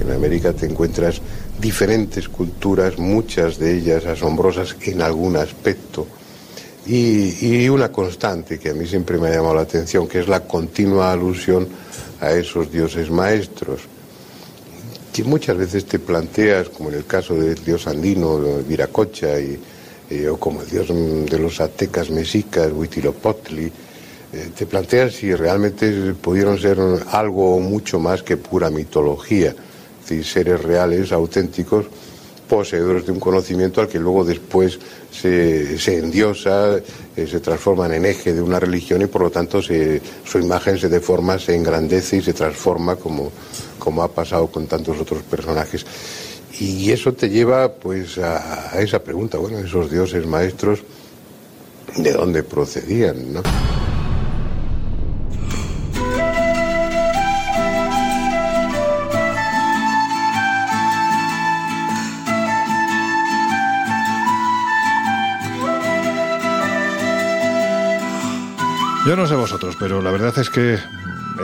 En América te encuentras diferentes culturas, muchas de ellas asombrosas en algún aspecto. Y, una constante que a mí siempre me ha llamado la atención, que es la continua alusión a esos dioses maestros, que muchas veces te planteas, como en el caso del dios andino, Viracocha, eh, o como el dios de los aztecas mexicas, Huitzilopochtli, eh, te planteas si realmente pudieron ser algo mucho más que pura mitología, decir, seres reales, auténticos, poseedores de un conocimiento al que luego después se, endiosa, eh, se transforman en eje de una religión y por lo tanto su imagen se deforma, se engrandece y se transforma como, como ha pasado con tantos otros personajes. Y eso te lleva pues a, a esa pregunta, bueno, esos dioses maestros, ¿de dónde procedían? ¿no? Yo no sé vosotros, pero la verdad es que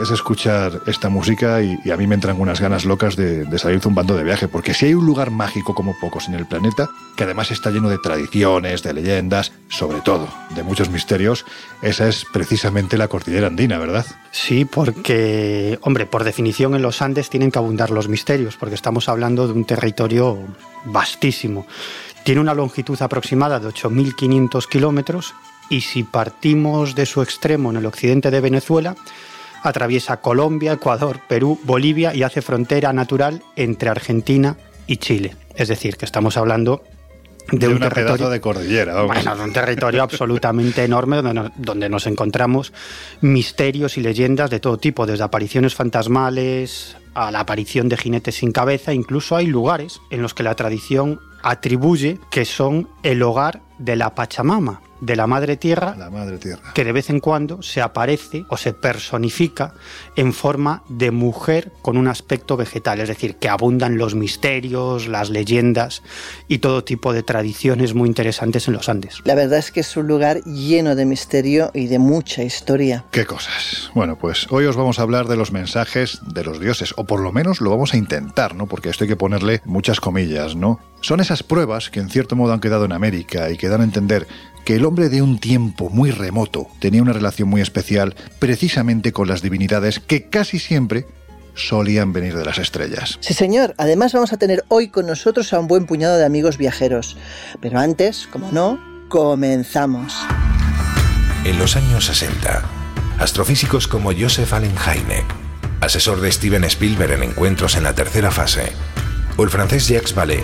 es escuchar esta música y, a mí me entran unas ganas locas de, salir zumbando de viaje, porque si hay un lugar mágico como pocos en el planeta, que además está lleno de tradiciones, de leyendas, sobre todo de muchos misterios, esa es precisamente la cordillera andina, ¿verdad? Sí, porque, hombre, por definición en los Andes tienen que abundar los misterios, porque estamos hablando de un territorio vastísimo. Tiene una longitud aproximada de 8.500 kilómetros y si partimos de su extremo en el occidente de Venezuela, atraviesa Colombia, Ecuador, Perú, Bolivia y hace frontera natural entre Argentina y Chile. Es decir, que estamos hablando de, un territorio de cordillera. Bueno, de un territorio absolutamente enorme donde donde nos encontramos misterios y leyendas de todo tipo, desde apariciones fantasmales a la aparición de jinetes sin cabeza. Incluso hay lugares en los que la tradición atribuye que son el hogar de la Pachamama, de la Madre Tierra, la Madre Tierra, que de vez en cuando se aparece o se personifica en forma de mujer con un aspecto vegetal, es decir, que abundan los misterios, las leyendas y todo tipo de tradiciones muy interesantes en los Andes. La verdad es que es un lugar lleno de misterio y de mucha historia. ¿Qué cosas? Bueno, pues hoy os vamos a hablar de los mensajes de los dioses, o por lo menos lo vamos a intentar, ¿no? Porque esto hay que ponerle muchas comillas, ¿no? Son esas pruebas que en cierto modo han quedado en América y que dan a entender que el hombre de un tiempo muy remoto tenía una relación muy especial precisamente con las divinidades que casi siempre solían venir de las estrellas. Sí, señor. Además vamos a tener hoy con nosotros a un buen puñado de amigos viajeros. Pero antes, como no, comenzamos. En los años 60, astrofísicos como Joseph Allen Hynek, asesor de Steven Spielberg en encuentros en la tercera fase, o el francés Jacques Vallée,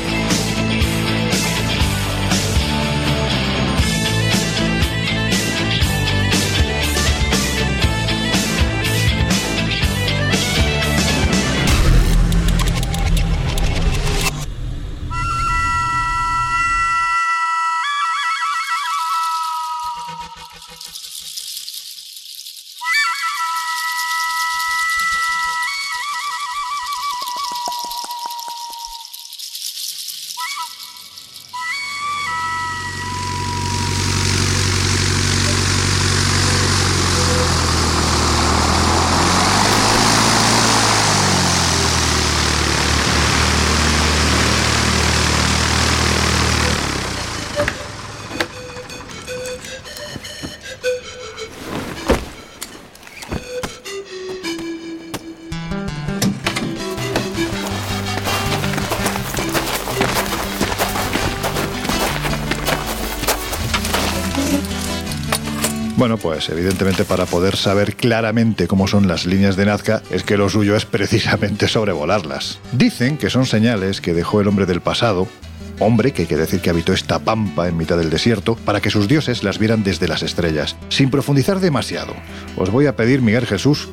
Pues evidentemente para poder saber claramente cómo son las líneas de Nazca es que lo suyo es precisamente sobrevolarlas. Dicen que son señales que dejó el hombre del pasado, hombre que hay que decir que habitó esta pampa en mitad del desierto, para que sus dioses las vieran desde las estrellas. Sin profundizar demasiado, os voy a pedir, Miguel Jesús,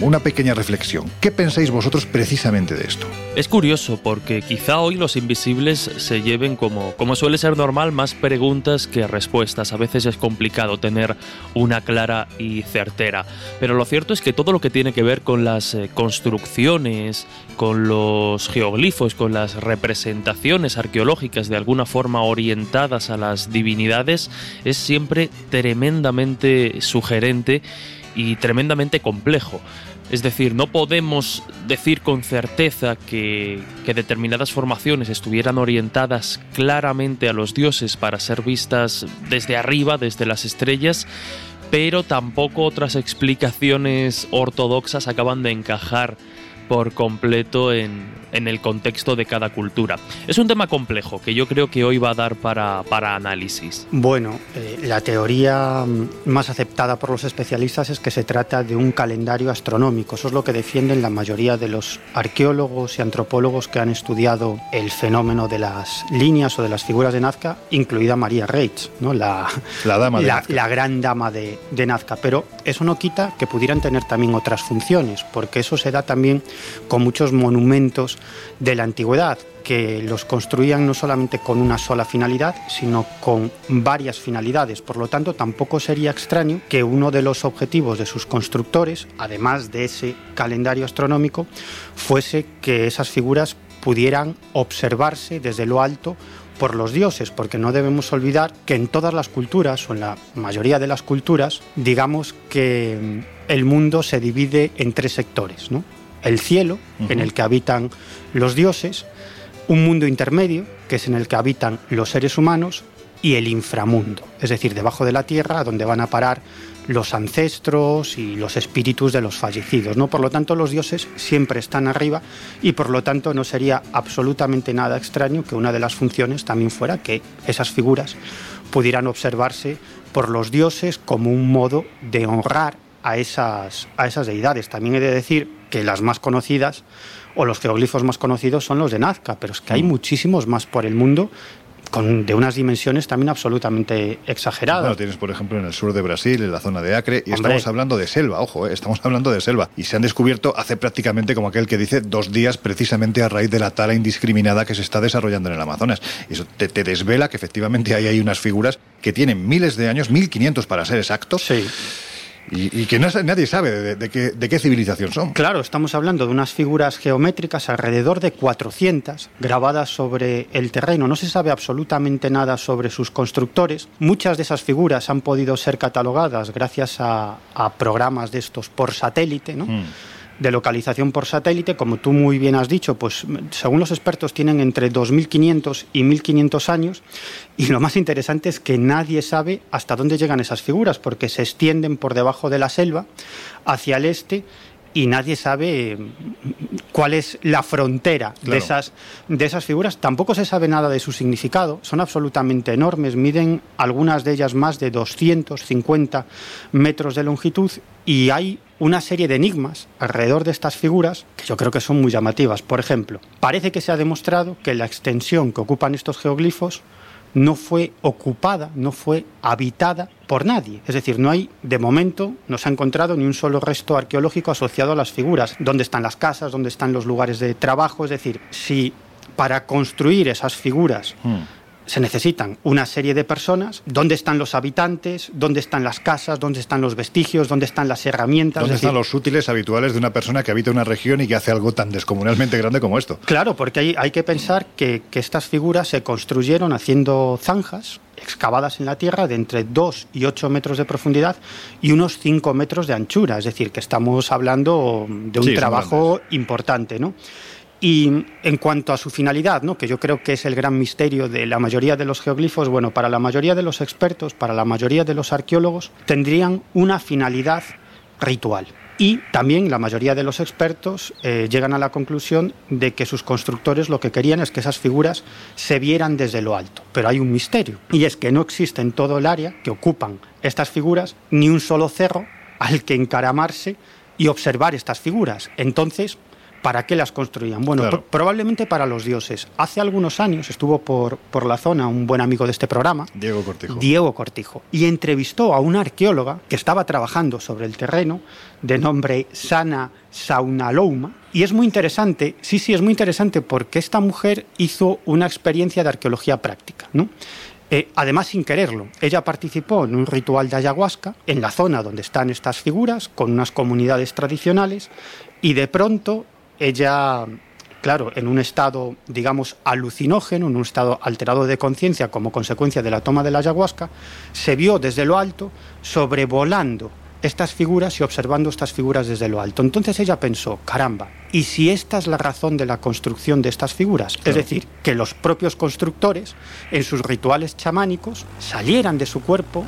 una pequeña reflexión. ¿Qué pensáis vosotros precisamente de esto? Es curioso porque quizá hoy los invisibles se lleven como, como suele ser normal más preguntas que respuestas. A veces es complicado tener una clara y certera. Pero lo cierto es que todo lo que tiene que ver con las eh, construcciones, con los geoglifos, con las representaciones arqueológicas de alguna forma orientadas a las divinidades, es siempre tremendamente sugerente y tremendamente complejo. Es decir, no podemos decir con certeza que, determinadas formaciones estuvieran orientadas claramente a los dioses para ser vistas desde arriba, desde las estrellas, pero tampoco otras explicaciones ortodoxas acaban de encajar por completo en, en el contexto de cada cultura. Es un tema complejo que yo creo que hoy va a dar para, para análisis. Bueno, eh, la teoría más aceptada por los especialistas es que se trata de un calendario astronómico. Eso es lo que defienden la mayoría de los arqueólogos y antropólogos que han estudiado el fenómeno de las líneas o de las figuras de Nazca, incluida María Reitz, ¿no? la, la, dama de la, Nazca. la gran dama de, de Nazca. Pero eso no quita que pudieran tener también otras funciones, porque eso se da también con muchos monumentos de la antigüedad, que los construían no solamente con una sola finalidad, sino con varias finalidades. Por lo tanto, tampoco sería extraño que uno de los objetivos de sus constructores, además de ese calendario astronómico, fuese que esas figuras pudieran observarse desde lo alto por los dioses, porque no debemos olvidar que en todas las culturas, o en la mayoría de las culturas, digamos que el mundo se divide en tres sectores, ¿no? El cielo, uh -huh. en el que habitan los dioses, un mundo intermedio, que es en el que habitan los seres humanos, y el inframundo, es decir, debajo de la tierra, donde van a parar los ancestros y los espíritus de los fallecidos. ¿no? Por lo tanto, los dioses siempre están arriba y por lo tanto no sería absolutamente nada extraño que una de las funciones también fuera que esas figuras pudieran observarse por los dioses como un modo de honrar a esas, a esas deidades. También he de decir que las más conocidas o los geoglifos más conocidos son los de Nazca, pero es que hay muchísimos más por el mundo con, de unas dimensiones también absolutamente exageradas. Bueno, tienes, por ejemplo, en el sur de Brasil, en la zona de Acre, y Hombre. estamos hablando de selva, ojo, eh, estamos hablando de selva. Y se han descubierto hace prácticamente, como aquel que dice, dos días precisamente a raíz de la tala indiscriminada que se está desarrollando en el Amazonas. Y eso te, te desvela que efectivamente ahí hay unas figuras que tienen miles de años, 1500 para ser exactos. Sí y, y, que no, nadie sabe de, de, qué, de, qué, civilización son. Claro, estamos hablando de unas figuras geométricas alrededor de 400 grabadas sobre el terreno. No se sabe absolutamente nada sobre sus constructores. Muchas de esas figuras han podido ser catalogadas gracias a, a programas de estos por satélite, ¿no? Mm de localización por satélite, como tú muy bien has dicho, pues según los expertos tienen entre 2.500 y 1.500 años y lo más interesante es que nadie sabe hasta dónde llegan esas figuras porque se extienden por debajo de la selva hacia el este y nadie sabe cuál es la frontera claro. de, esas, de esas figuras. Tampoco se sabe nada de su significado. Son absolutamente enormes. Miden algunas de ellas más de 250 metros de longitud y hay una serie de enigmas alrededor de estas figuras que yo creo que son muy llamativas. Por ejemplo, parece que se ha demostrado que la extensión que ocupan estos geoglifos no fue ocupada, no fue habitada por nadie. Es decir, no hay, de momento, no se ha encontrado ni un solo resto arqueológico asociado a las figuras. ¿Dónde están las casas? ¿Dónde están los lugares de trabajo? Es decir, si para construir esas figuras hmm se necesitan una serie de personas. ¿Dónde están los habitantes? ¿Dónde están las casas? ¿Dónde están los vestigios? ¿Dónde están las herramientas? ¿Dónde es decir, están los útiles habituales de una persona que habita una región y que hace algo tan descomunalmente grande como esto? Claro, porque hay, hay que pensar que, que estas figuras se construyeron haciendo zanjas excavadas en la tierra de entre 2 y 8 metros de profundidad y unos 5 metros de anchura. Es decir, que estamos hablando de un Sí, trabajo importante, ¿no? Y en cuanto a su finalidad, ¿no? que yo creo que es el gran misterio de la mayoría de los geoglifos, bueno, para la mayoría de los expertos, para la mayoría de los arqueólogos, tendrían una finalidad ritual. Y también la mayoría de los expertos eh, llegan a la conclusión de que sus constructores lo que querían es que esas figuras se vieran desde lo alto. Pero hay un misterio, y es que no existe en todo el área que ocupan estas figuras ni un solo cerro al que encaramarse y observar estas figuras. Entonces, ¿Para qué las construían? Bueno, probablemente para los dioses. Hace algunos años estuvo por, por la zona un buen amigo de este programa, Diego Cortijo. Diego Cortijo, y entrevistó a una arqueóloga que estaba trabajando sobre el terreno, de nombre Sana Saunalouma. Y es muy interesante, sí, sí, es muy interesante porque esta mujer hizo una experiencia de arqueología práctica, ¿no? Eh, además, sin quererlo, ella participó en un ritual de ayahuasca en la zona donde están estas figuras, con unas comunidades tradicionales, y de pronto ella, claro, en un estado, digamos, alucinógeno, en un estado alterado de conciencia como consecuencia de la toma de la ayahuasca, se vio desde lo alto sobrevolando estas figuras y observando estas figuras desde lo alto. Entonces ella pensó, caramba, ¿y si esta es la razón de la construcción de estas figuras? Es decir, que los propios constructores, en sus rituales chamánicos, salieran de su cuerpo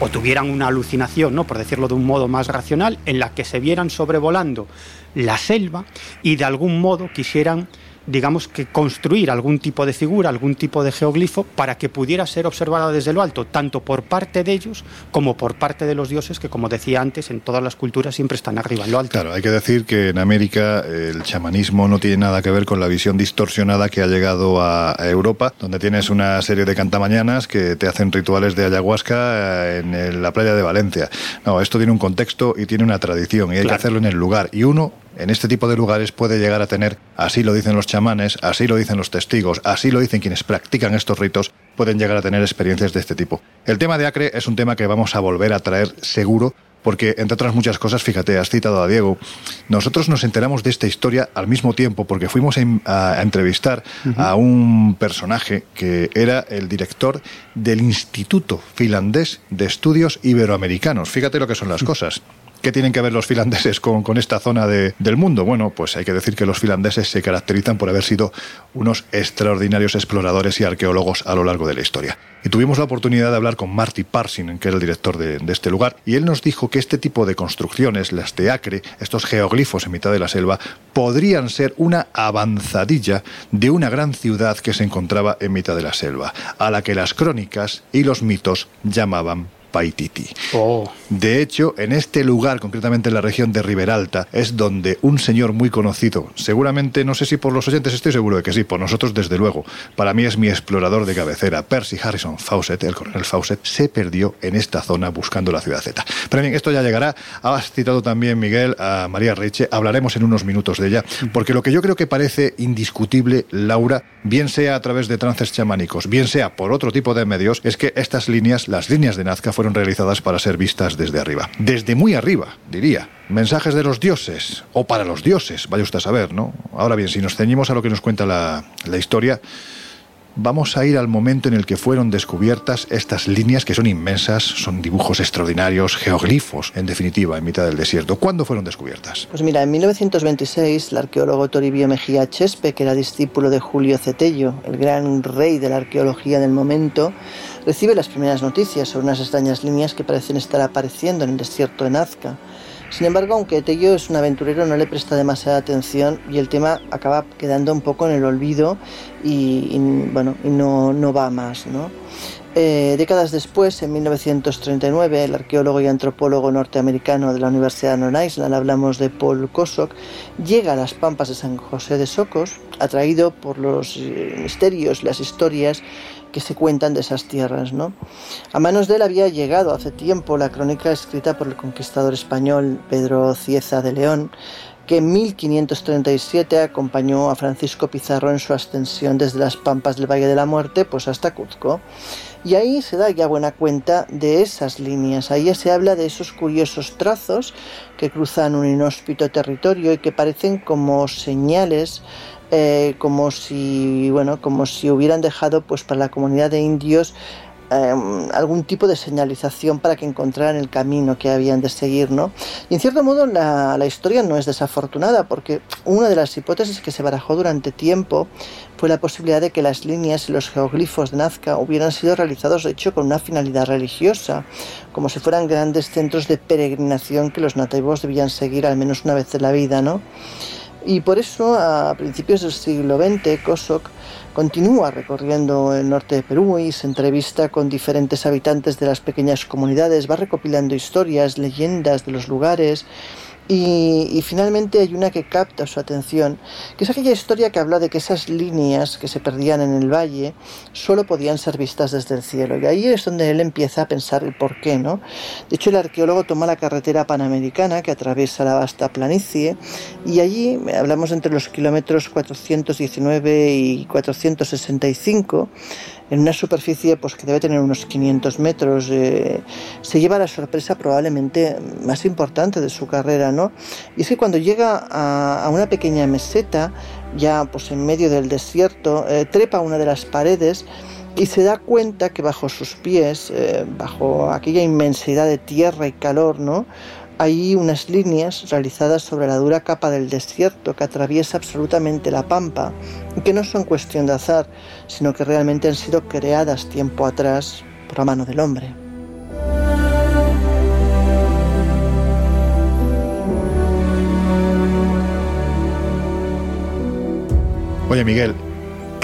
o, tuvieran una alucinación, ¿no? por decirlo de un modo más racional, en la que se vieran sobrevolando la selva y de algún modo quisieran digamos que construir algún tipo de figura, algún tipo de geoglifo para que pudiera ser observada desde lo alto, tanto por parte de ellos como por parte de los dioses que, como decía antes, en todas las culturas siempre están arriba, en lo alto. Claro, hay que decir que en América el chamanismo no tiene nada que ver con la visión distorsionada que ha llegado a Europa, donde tienes una serie de cantamañanas que te hacen rituales de ayahuasca eh, en la playa de Valencia. No, esto tiene un contexto y tiene una tradición y hay que hacerlo en el lugar. Y uno en este tipo de lugares puede llegar a tener, así lo dicen los chamanes, así lo dicen los testigos, así lo dicen quienes practican estos ritos, pueden llegar a tener experiencias de este tipo. El tema de Acre es un tema que vamos a volver a traer seguro porque entre otras muchas cosas, fíjate, has citado a Diego, nosotros nos enteramos de esta historia al mismo tiempo porque fuimos a, entrevistar a un personaje que era el director del Instituto Finlandés de Estudios Iberoamericanos. Fíjate lo que son las cosas. ¿Qué tienen que ver los finlandeses con, esta zona del mundo? Bueno, pues hay que decir que los finlandeses se caracterizan por haber sido unos extraordinarios exploradores y arqueólogos a lo largo de la historia. Y tuvimos la oportunidad de hablar con Marty Parsing, que era el director de, de, este lugar, y él nos dijo que este tipo de construcciones, las de Acre, estos geoglifos en mitad de la selva, podrían ser una avanzadilla de una gran ciudad que se encontraba en mitad de la selva, a la que las crónicas y los mitos llamaban Paititi. Oh. De hecho, en este lugar, concretamente en la región de Riberalta, es donde un señor muy conocido, seguramente, no sé si por los oyentes, estoy seguro de que sí, por nosotros desde luego, para mí es mi explorador de cabecera, Percy Harrison Fawcett, el coronel Fawcett, se perdió en esta zona buscando la ciudad Z. Pero bien, esto ya llegará. Has citado también, Miguel, a María Reche, hablaremos en unos minutos de ella, porque lo que yo creo que parece indiscutible, Laura, bien sea a través de trances chamánicos, bien sea por otro tipo de medios, es que estas líneas, las líneas de Nazca, fueron realizadas para ser vistas desde arriba. Desde muy arriba, diría. Mensajes de los dioses, o para los dioses, vaya usted a saber, ¿no? Ahora bien, si nos ceñimos a lo que nos cuenta la, la historia, vamos a ir al momento en el que fueron descubiertas estas líneas que son inmensas, son dibujos extraordinarios, geoglifos, en definitiva, en mitad del desierto. ¿Cuándo fueron descubiertas? Pues mira, en 1926 el arqueólogo Toribio Mejía Chespe, que era discípulo de Julio Cetello, el gran rey de la arqueología del momento, recibe las primeras noticias sobre unas extrañas líneas que parecen estar apareciendo en el desierto de Nazca. Sin embargo, aunque Tello es un aventurero, no le presta demasiada atención y el tema acaba quedando un poco en el olvido y, bueno, no, va más. ¿no? Eh, décadas después, en 1939, el arqueólogo y antropólogo norteamericano de la Universidad de Long Island, hablamos de Paul Kosok, llega a las pampas de San José de Socos, atraído por los misterios, las historias que se cuentan de esas tierras. ¿no? A manos de él había llegado hace tiempo la crónica escrita por el conquistador español Pedro Cieza de León, que en 1537 acompañó a Francisco Pizarro en su ascensión desde las pampas del Valle de la Muerte pues hasta Cuzco. Y ahí se da ya buena cuenta de esas líneas, ahí se habla de esos curiosos trazos que cruzan un inhóspito territorio y que parecen como señales eh, como si bueno como si hubieran dejado pues para la comunidad de indios em, algún tipo de señalización para que encontraran el camino que habían de seguir, ¿no? Y en cierto modo la, la historia no es desafortunada porque una de las hipótesis que se barajó durante tiempo fue la posibilidad de que las líneas y los geoglifos de Nazca hubieran sido realizados de hecho con una finalidad religiosa, como si fueran grandes centros de peregrinación que los nativos debían seguir al menos una vez en la vida, ¿no? Y por eso, a principios del siglo XX, Kosok continúa recorriendo el norte de Perú y se entrevista con diferentes habitantes de las pequeñas comunidades, va recopilando historias, leyendas de los lugares y, finalmente hay una que capta su atención, que es aquella historia que habla de que esas líneas que se perdían en el valle solo podían ser vistas desde el cielo. Y ahí es donde él empieza a pensar el por qué, ¿no? De hecho, el arqueólogo toma la carretera panamericana que atraviesa la vasta planicie y allí, hablamos entre los kilómetros 419 y 465, en una superficie pues, que debe tener unos 500 metros, eh, se lleva la sorpresa probablemente más importante de su carrera, ¿no? Y es que cuando llega a, una pequeña meseta, ya pues en medio del desierto, eh, trepa una de las paredes y se da cuenta que bajo sus pies, eh, bajo aquella inmensidad de tierra y calor, ¿no? Hay unas líneas realizadas sobre la dura capa del desierto que atraviesa absolutamente la pampa y que no son cuestión de azar, sino que realmente han sido creadas tiempo atrás por la mano del hombre. Oye Miguel,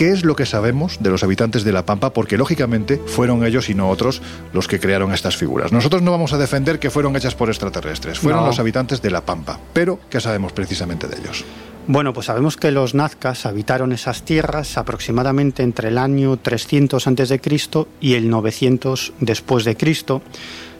¿Qué es lo que sabemos de los habitantes de La Pampa? Porque lógicamente fueron ellos y no otros los que crearon estas figuras. Nosotros no vamos a defender que fueron hechas por extraterrestres, fueron los habitantes de La Pampa. Pero, ¿qué sabemos precisamente de ellos? Bueno, pues sabemos que los nazcas habitaron esas tierras aproximadamente entre el año 300 a.C. y el 900 después de Cristo.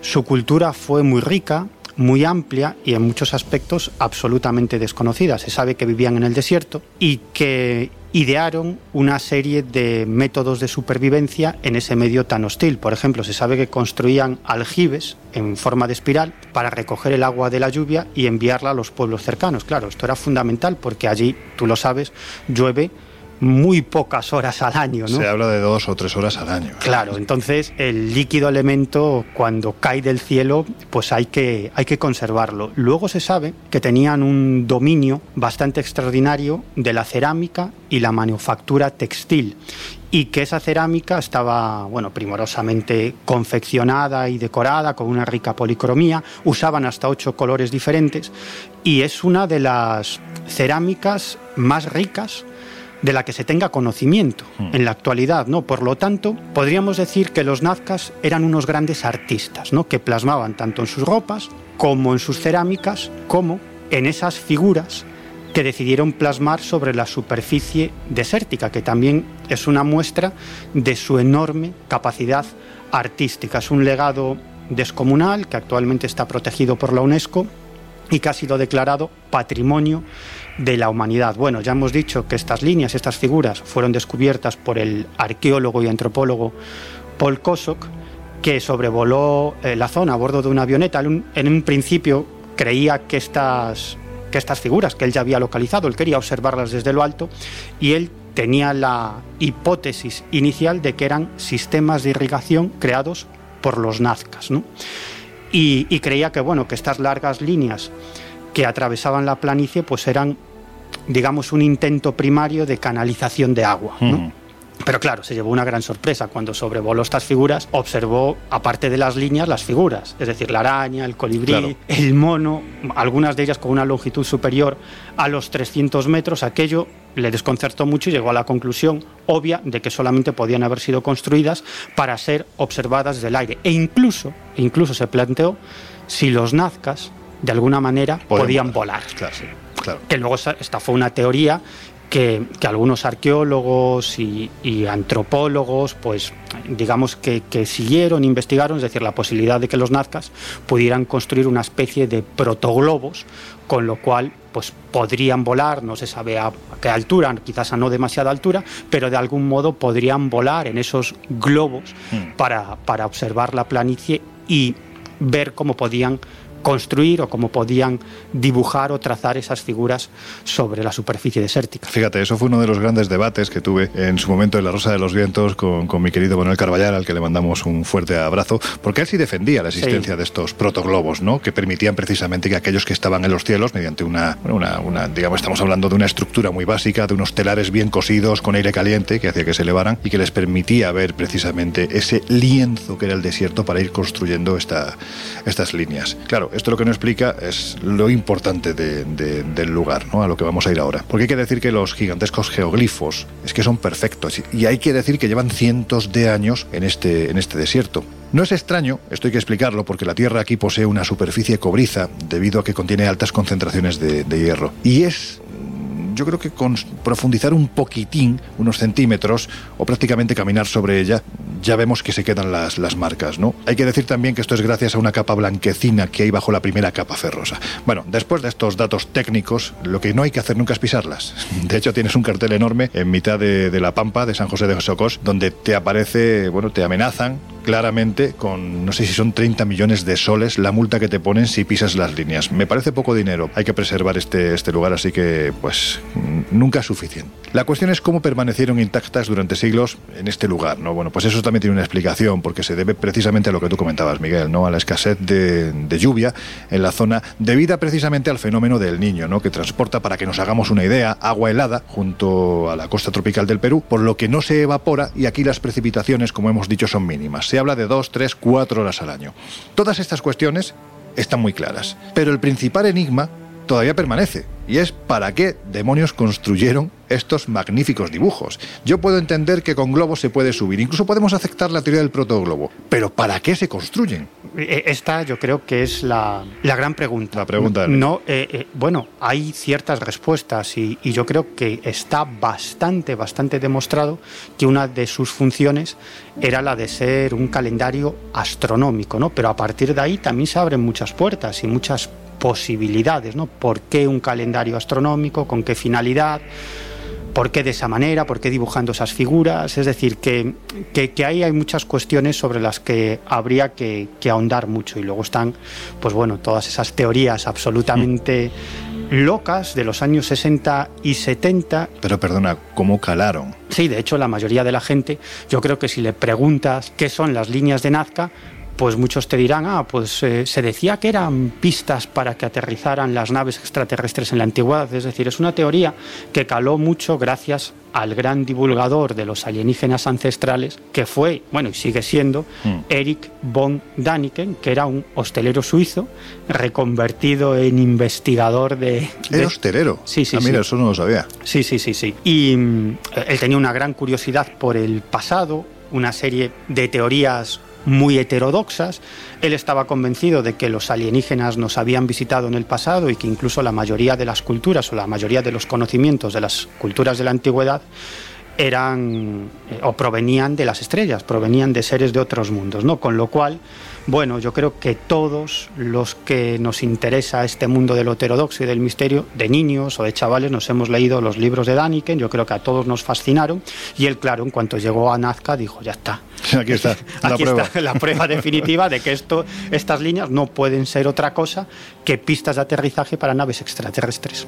Su cultura fue muy rica, muy amplia y en muchos aspectos absolutamente desconocida. Se sabe que vivían en el desierto y que idearon una serie de métodos de supervivencia en ese medio tan hostil. Por ejemplo, se sabe que construían aljibes en forma de espiral para recoger el agua de la lluvia y enviarla a los pueblos cercanos. Claro, esto era fundamental porque allí, tú lo sabes, llueve muy pocas horas al año. ¿no? Se habla de dos o tres horas al año. Claro, entonces el líquido elemento cuando cae del cielo pues hay que, hay que conservarlo. Luego se sabe que tenían un dominio bastante extraordinario de la cerámica y la manufactura textil y que esa cerámica estaba, bueno, primorosamente confeccionada y decorada con una rica policromía, usaban hasta ocho colores diferentes y es una de las cerámicas más ricas de la que se tenga conocimiento hmm. en la actualidad, ¿no? Por lo tanto, podríamos decir que los nazcas eran unos grandes artistas, ¿no? Que plasmaban tanto en sus ropas como en sus cerámicas, como en esas figuras que decidieron plasmar sobre la superficie desértica, que también es una muestra de su enorme capacidad artística. Es un legado descomunal que actualmente está protegido por la UNESCO y que ha sido declarado patrimonio de la humanidad. Bueno, ya hemos dicho que estas líneas, estas figuras, fueron descubiertas por el arqueólogo y antropólogo Paul Kosok, que sobrevoló eh, la zona a bordo de una avioneta. En un principio creía que estas, que estas figuras que él ya había localizado, él quería observarlas desde lo alto y él tenía la hipótesis inicial de que eran sistemas de irrigación creados por los nazcas. Y, y creía que, bueno, que estas largas líneas que atravesaban la planicie pues eran, digamos, un intento primario de canalización de agua. Pero claro, se llevó una gran sorpresa cuando sobrevoló estas figuras, observó, aparte de las líneas, las figuras, es decir, la araña, el colibrí, el mono, algunas de ellas con una longitud superior a los 300 metros. Aquello le desconcertó mucho y llegó a la conclusión obvia de que solamente podían haber sido construidas para ser observadas del aire. E incluso, incluso se planteó si los nazcas de alguna manera podían volar. Que luego esta fue una teoría que, algunos arqueólogos y, antropólogos, pues digamos que, siguieron, investigaron, es decir, la posibilidad de que los nazcas pudieran construir una especie de protoglobos, con lo cual pues podrían volar, no se sabe a qué altura, quizás a no demasiada altura, pero de algún modo podrían volar en esos globos hmm. para, para observar la planicie y ver cómo podían construir o cómo podían dibujar o trazar esas figuras sobre la superficie desértica. Fíjate, eso fue uno de los grandes debates que tuve en su momento en La Rosa de los Vientos con, mi querido Manuel Carballar, al que le mandamos un fuerte abrazo, porque él sí defendía la existencia de estos protoglobos, ¿no? que permitían precisamente que aquellos que estaban en los cielos, mediante una, una, una, digamos, estamos hablando de una estructura muy básica, de unos telares bien cosidos con aire caliente que hacía que se elevaran y que les permitía ver precisamente ese lienzo que era el desierto para ir construyendo esta, estas líneas. Claro, esto lo que no explica es lo importante del lugar, ¿no? a lo que vamos a ir ahora. Porque hay que decir que los gigantescos geoglifos es que son perfectos y hay que decir que llevan cientos de años en este, en este desierto. No es extraño, esto hay que explicarlo, porque la Tierra aquí posee una superficie cobriza debido a que contiene altas concentraciones de hierro. Y es yo creo que con profundizar un poquitín, unos centímetros, o prácticamente caminar sobre ella, ya vemos que se quedan las, las marcas, ¿no? Hay que decir también que esto es gracias a una capa blanquecina que hay bajo la primera capa ferrosa. Bueno, después de estos datos técnicos, lo que no hay que hacer nunca es pisarlas. De hecho, tienes un cartel enorme en mitad de, de la pampa de San José de Socos, donde te aparece, bueno, te amenazan claramente con, no sé si son 30 millones de soles la multa que te ponen si pisas las líneas. Me parece poco dinero. Hay que preservar este, este lugar, así que, pues, nunca es suficiente. La cuestión es cómo permanecieron intactas durante siglos en este lugar, ¿no? Bueno, pues eso también tiene una explicación, porque se debe precisamente a lo que tú comentabas, Miguel, ¿no? A la escasez de, de lluvia en la zona, debida precisamente al fenómeno del niño, ¿no? Que transporta, para que nos hagamos una idea, agua helada junto a la costa tropical del Perú, por lo que no se evapora y aquí las precipitaciones, como hemos dicho, son mínimas. Se habla de dos, tres, cuatro horas al año. Todas estas cuestiones están muy claras. Pero el principal enigma todavía permanece. Y es para qué demonios construyeron estos magníficos dibujos. Yo puedo entender que con globos se puede subir, incluso podemos aceptar la teoría del protoglobo, pero ¿para qué se construyen? Eh, esta yo creo que es la, la gran pregunta. La pregunta. No, eh, eh, bueno, hay ciertas respuestas y, y, yo creo que está bastante, bastante demostrado que una de sus funciones era la de ser un calendario astronómico, ¿no? Pero a partir de ahí también se abren muchas puertas y muchas posibilidades, ¿no? ¿Por qué un calendario astronómico? ¿Con qué finalidad? ¿Por qué de esa manera? ¿Por qué dibujando esas figuras? Es decir, que, que, ahí hay muchas cuestiones sobre las que habría que, que, ahondar mucho. Y luego están, pues bueno, todas esas teorías absolutamente locas de los años 60 y 70. Pero perdona, ¿cómo calaron? Sí, de hecho, la mayoría de la gente, yo creo que si le preguntas qué son las líneas de Nazca, pues muchos te dirán, ah, pues eh, se decía que eran pistas para que aterrizaran las naves extraterrestres en la antigüedad. Es decir, es una teoría que caló mucho gracias al gran divulgador de los alienígenas ancestrales, que fue, bueno, y sigue siendo, mm. Eric von Daniken, que era un hostelero suizo reconvertido en investigador de... ¿Era hostelero? Sí, sí, ah, mira, eso no lo sabía. Sí, sí, sí, sí. Y mm, él tenía una gran curiosidad por el pasado, una serie de teorías muy heterodoxas. Él estaba convencido de que los alienígenas nos habían visitado en el pasado y que incluso la mayoría de las culturas o la mayoría de los conocimientos de las culturas de la antigüedad eran eh, o provenían de las estrellas, provenían de seres de otros mundos, ¿no? Con lo cual bueno, yo creo que todos los que nos interesa este mundo del heterodoxo y del misterio, de niños o de chavales, nos hemos leído los libros de Daniken, yo creo que a todos nos fascinaron, y él, claro, en cuanto llegó a Nazca, dijo, ya está. Aquí está, la Aquí prueba. está la prueba definitiva de que esto, estas líneas no pueden ser otra cosa que pistas de aterrizaje para naves extraterrestres.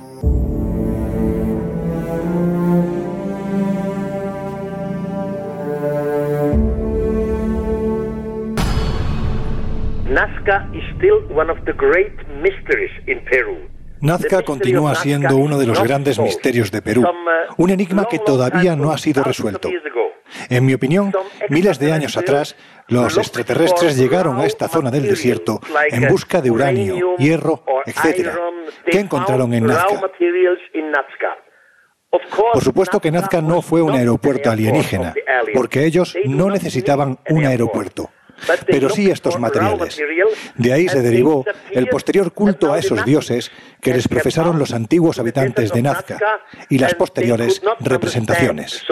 Nazca is still one of the great mysteries in Peru. Nazca continúa siendo uno de los grandes misterios de Perú, uh, un enigma que todavía no ha sido resuelto. En mi opinión, miles de años atrás, los extraterrestres llegaron a esta zona del desierto en busca de uranio, hierro, etc. ¿Qué encontraron en Nazca? Por supuesto que Nazca no fue un aeropuerto alienígena, porque ellos no necesitaban un aeropuerto pero sí estos materiales. De ahí se derivó el posterior culto a esos dioses que les profesaron los antiguos habitantes de Nazca y las posteriores representaciones.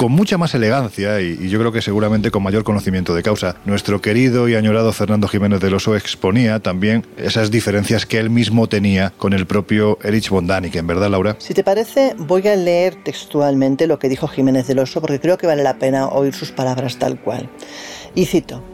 Con mucha más elegancia y, yo creo que seguramente con mayor conocimiento de causa. Nuestro querido y añorado Fernando Jiménez del Oso exponía también esas diferencias que él mismo tenía con el propio Erich von Daniken, ¿verdad, Laura? Si te parece, voy a leer textualmente lo que dijo Jiménez del Oso porque creo que vale la pena oír sus palabras tal cual. Y cito.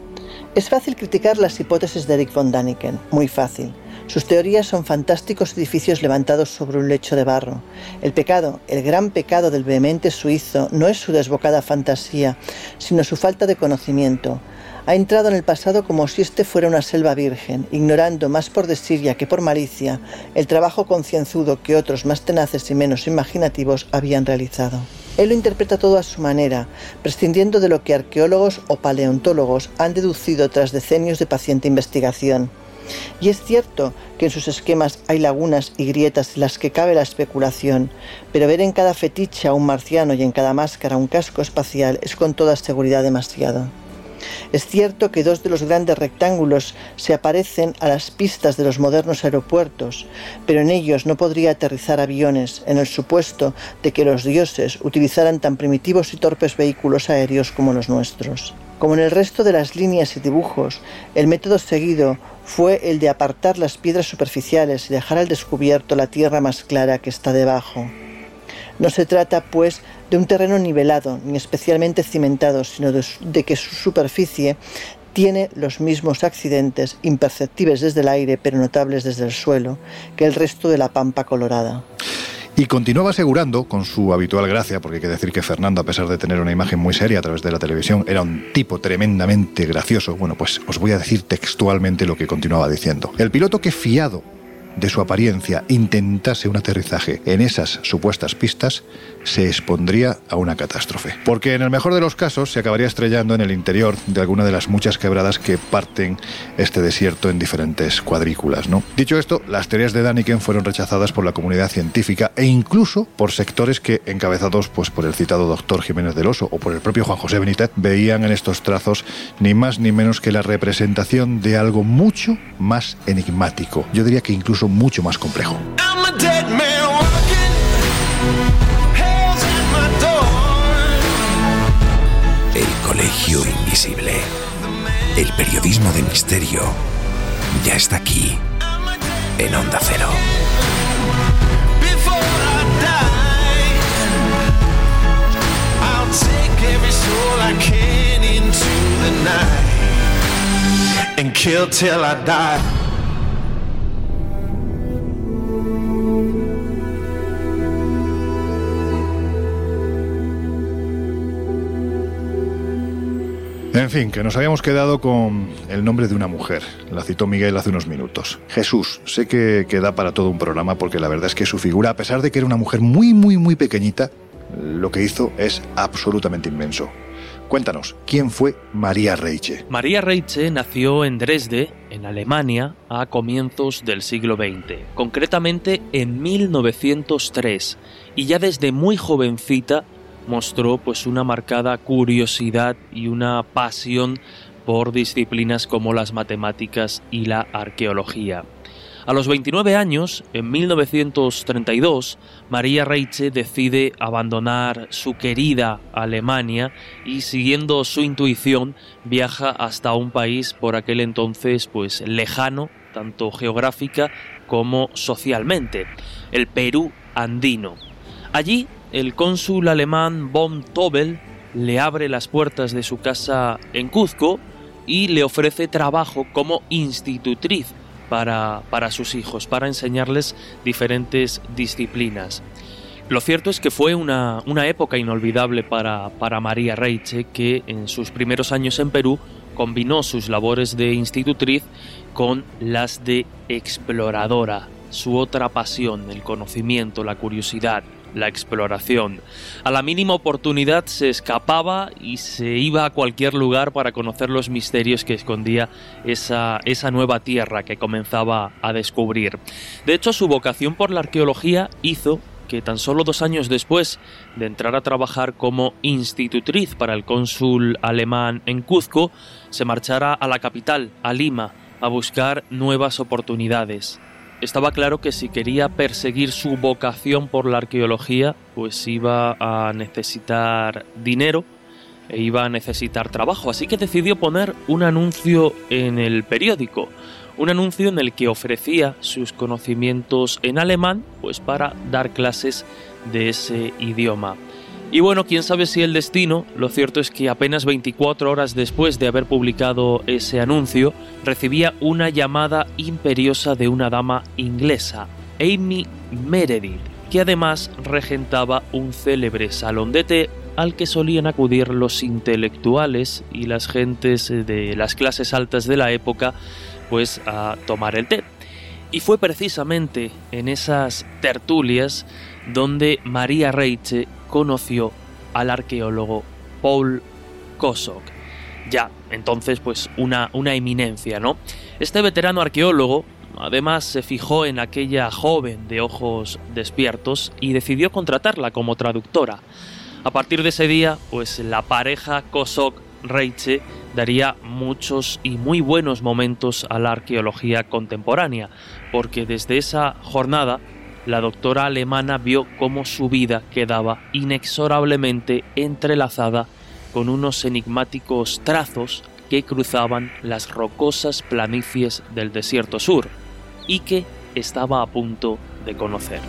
Es fácil criticar las hipótesis de Erich von Daniken, muy fácil. Sus teorías son fantásticos edificios levantados sobre un lecho de barro. El pecado, el gran pecado del vehemente suizo, no es su desbocada fantasía, sino su falta de conocimiento. Ha entrado en el pasado como si este fuera una selva virgen, ignorando más por desidia que por malicia el trabajo concienzudo que otros más tenaces y menos imaginativos habían realizado. Él lo interpreta todo a su manera, prescindiendo de lo que arqueólogos o paleontólogos han deducido tras decenios de paciente investigación. Y es cierto que en sus esquemas hay lagunas y grietas en las que cabe la especulación, pero ver en cada fetiche a un marciano y en cada máscara un casco espacial es con toda seguridad demasiado. Es cierto que dos de los grandes rectángulos se aparecen a las pistas de los modernos aeropuertos, pero en ellos no podría aterrizar aviones, en el supuesto de que los dioses utilizaran tan primitivos y torpes vehículos aéreos como los nuestros. Como en el resto de las líneas y dibujos, el método seguido fue el de apartar las piedras superficiales y dejar al descubierto la tierra más clara que está debajo. No se trata, pues, de un terreno nivelado ni especialmente cimentado, sino de, que su superficie tiene los mismos accidentes, imperceptibles desde el aire pero notables desde el suelo, que el resto de la pampa colorada. Y continuaba asegurando, con su habitual gracia, porque hay que decir que Fernando, a pesar de tener una imagen muy seria a través de la televisión, era un tipo tremendamente gracioso. Bueno, pues os voy a decir textualmente lo que continuaba diciendo. El piloto que fiado de su apariencia intentase un aterrizaje en esas supuestas pistas, se expondría a una catástrofe. Porque en el mejor de los casos se acabaría estrellando en el interior de alguna de las muchas quebradas que parten este desierto en diferentes cuadrículas. ¿no? Dicho esto, las teorías de Daniken fueron rechazadas por la comunidad científica e incluso por sectores que, encabezados pues, por el citado doctor Jiménez del Oso o por el propio Juan José Benítez, veían en estos trazos ni más ni menos que la representación de algo mucho más enigmático. Yo diría que incluso mucho más complejo. El Colegio Invisible. El periodismo de misterio ya está aquí, en Onda Cero. and kill till I die. En fin, que nos habíamos quedado con el nombre de una mujer. La citó Miguel hace unos minutos. Jesús. Sé que, queda para todo un programa porque la verdad es que su figura, a pesar de que era una mujer muy, muy, muy pequeñita, lo que hizo es absolutamente inmenso. Cuéntanos, ¿quién fue María Reiche? María Reiche nació en Dresde, en Alemania, a comienzos del siglo XX, concretamente en 1903, y ya desde muy jovencita mostró pues una marcada curiosidad y una pasión por disciplinas como las matemáticas y la arqueología. A los 29 años, en 1932, María Reiche decide abandonar su querida Alemania y siguiendo su intuición viaja hasta un país por aquel entonces pues lejano, tanto geográfica como socialmente, el Perú andino. Allí el cónsul alemán von Tobel le abre las puertas de su casa en Cuzco y le ofrece trabajo como institutriz para, para sus hijos, para enseñarles diferentes disciplinas. Lo cierto es que fue una, una época inolvidable para, para María Reiche, que en sus primeros años en Perú combinó sus labores de institutriz con las de exploradora, su otra pasión, el conocimiento, la curiosidad la exploración. A la mínima oportunidad se escapaba y se iba a cualquier lugar para conocer los misterios que escondía esa, esa nueva tierra que comenzaba a descubrir. De hecho, su vocación por la arqueología hizo que tan solo dos años después de entrar a trabajar como institutriz para el cónsul alemán en Cuzco, se marchara a la capital, a Lima, a buscar nuevas oportunidades. Estaba claro que si quería perseguir su vocación por la arqueología, pues iba a necesitar dinero e iba a necesitar trabajo, así que decidió poner un anuncio en el periódico, un anuncio en el que ofrecía sus conocimientos en alemán, pues para dar clases de ese idioma. Y bueno, quién sabe si el destino, lo cierto es que apenas 24 horas después de haber publicado ese anuncio, recibía una llamada imperiosa de una dama inglesa, Amy Meredith, que además regentaba un célebre salón de té al que solían acudir los intelectuales y las gentes de las clases altas de la época pues a tomar el té. Y fue precisamente en esas tertulias donde María Reiche conoció al arqueólogo Paul Kosok. Ya, entonces, pues una, una eminencia, ¿no? Este veterano arqueólogo además se fijó en aquella joven de ojos despiertos y decidió contratarla como traductora. A partir de ese día, pues la pareja Kosok-Reiche daría muchos y muy buenos momentos a la arqueología contemporánea, porque desde esa jornada la doctora alemana vio cómo su vida quedaba inexorablemente entrelazada con unos enigmáticos trazos que cruzaban las rocosas planicies del desierto sur y que estaba a punto de conocer.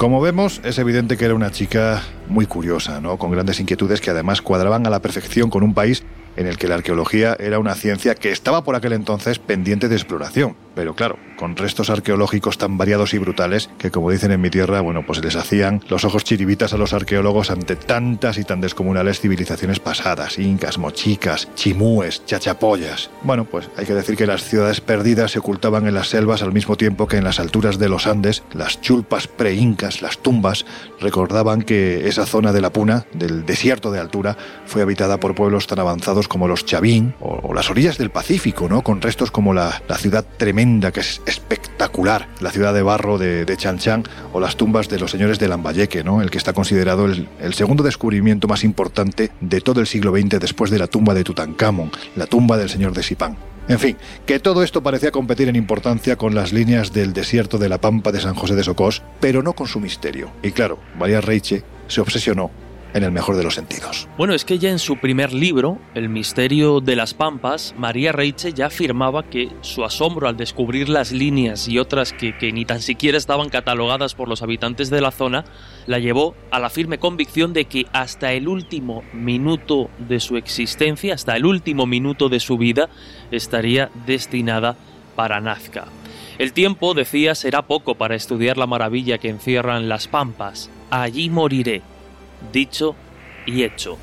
Como vemos, es evidente que era una chica muy curiosa, ¿no? con grandes inquietudes que además cuadraban a la perfección con un país en el que la arqueología era una ciencia que estaba por aquel entonces pendiente de exploración. Pero claro, con restos arqueológicos tan variados y brutales que, como dicen en mi tierra, bueno, pues les hacían los ojos chiribitas a los arqueólogos ante tantas y tan descomunales civilizaciones pasadas, incas, mochicas, chimúes, chachapollas. Bueno, pues hay que decir que las ciudades perdidas se ocultaban en las selvas al mismo tiempo que en las alturas de los Andes, las chulpas pre-incas, las tumbas, recordaban que esa zona de la Puna, del desierto de altura, fue habitada por pueblos tan avanzados como los Chavín o, las orillas del Pacífico, ¿no? Con restos como la, ciudad tremenda, que es espectacular, la ciudad de barro de, de Chan Chan o las tumbas de los señores de Lambayeque, ¿no? El que está considerado el, el segundo descubrimiento más importante de todo el siglo XX después de la tumba de Tutankamón, la tumba del señor de Sipán. En fin, que todo esto parecía competir en importancia con las líneas del desierto de la Pampa de San José de Socós, pero no con su misterio. Y claro, María Reiche se obsesionó en el mejor de los sentidos. Bueno, es que ya en su primer libro, El misterio de las Pampas, María Reiche ya afirmaba que su asombro al descubrir las líneas y otras que, que, ni tan siquiera estaban catalogadas por los habitantes de la zona, la llevó a la firme convicción de que hasta el último minuto de su existencia, hasta el último minuto de su vida, estaría destinada para Nazca. El tiempo, decía, será poco para estudiar la maravilla que encierran las Pampas. Allí moriré dicho y hecho.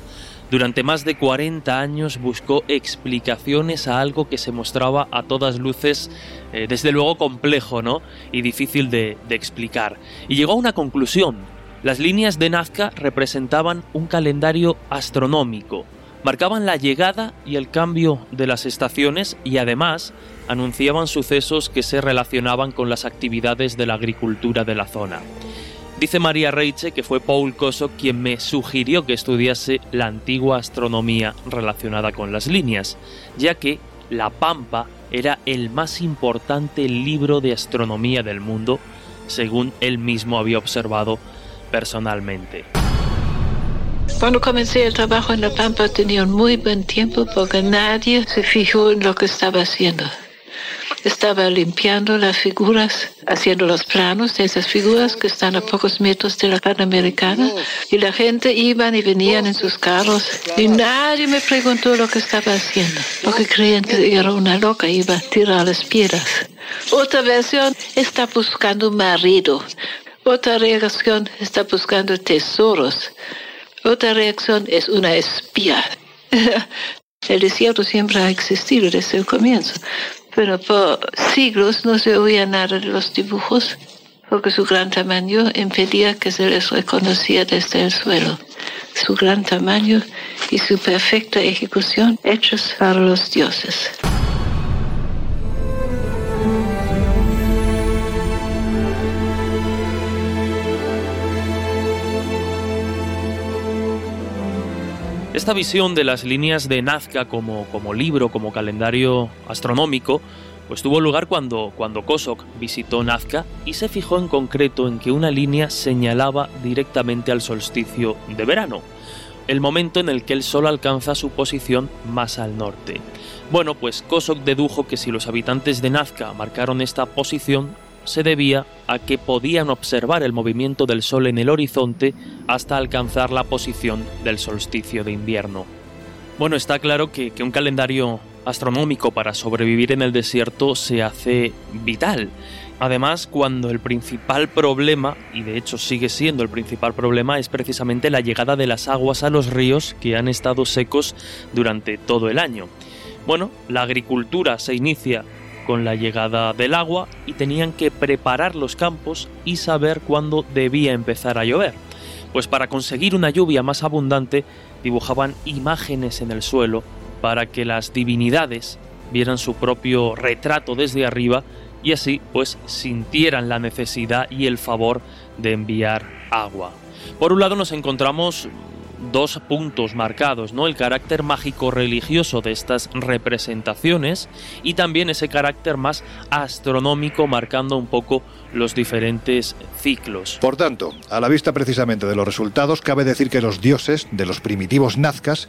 Durante más de 40 años buscó explicaciones a algo que se mostraba a todas luces, eh, desde luego complejo, ¿no? Y difícil de, de explicar. Y llegó a una conclusión. Las líneas de Nazca representaban un calendario astronómico, marcaban la llegada y el cambio de las estaciones y además anunciaban sucesos que se relacionaban con las actividades de la agricultura de la zona. Dice María Reiche que fue Paul Coso quien me sugirió que estudiase la antigua astronomía relacionada con las líneas, ya que La Pampa era el más importante libro de astronomía del mundo, según él mismo había observado personalmente. Cuando comencé el trabajo en La Pampa tenía un muy buen tiempo porque nadie se fijó en lo que estaba haciendo estaba limpiando las figuras, haciendo los planos de esas figuras que están a pocos metros de la Panamericana. Y la gente iban y venían en sus carros y nadie me preguntó lo que estaba haciendo, porque creían que era una loca, iba a tirar las piedras. Otra versión está buscando un marido. Otra reacción está buscando tesoros. Otra reacción es una espía. El desierto siempre ha existido desde el comienzo pero por siglos no se oía nada de los dibujos porque su gran tamaño impedía que se les reconociera desde el suelo. Su gran tamaño y su perfecta ejecución hechos para los dioses. Esta visión de las líneas de Nazca como, como libro, como calendario astronómico, pues tuvo lugar cuando, cuando Kosok visitó Nazca y se fijó en concreto en que una línea señalaba directamente al solsticio de verano, el momento en el que el Sol alcanza su posición más al norte. Bueno, pues Kosok dedujo que si los habitantes de Nazca marcaron esta posición, se debía a que podían observar el movimiento del Sol en el horizonte hasta alcanzar la posición del solsticio de invierno. Bueno, está claro que, un calendario astronómico para sobrevivir en el desierto se hace vital. Además, cuando el principal problema, y de hecho sigue siendo el principal problema, es precisamente la llegada de las aguas a los ríos que han estado secos durante todo el año. Bueno, la agricultura se inicia con la llegada del agua y tenían que preparar los campos y saber cuándo debía empezar a llover. Pues para conseguir una lluvia más abundante dibujaban imágenes en el suelo para que las divinidades vieran su propio retrato desde arriba y así pues sintieran la necesidad y el favor de enviar agua. Por un lado nos encontramos dos puntos marcados, ¿no? El carácter mágico religioso de estas representaciones y también ese carácter más astronómico marcando un poco los diferentes ciclos. Por tanto, a la vista precisamente de los resultados, cabe decir que los dioses de los primitivos nazcas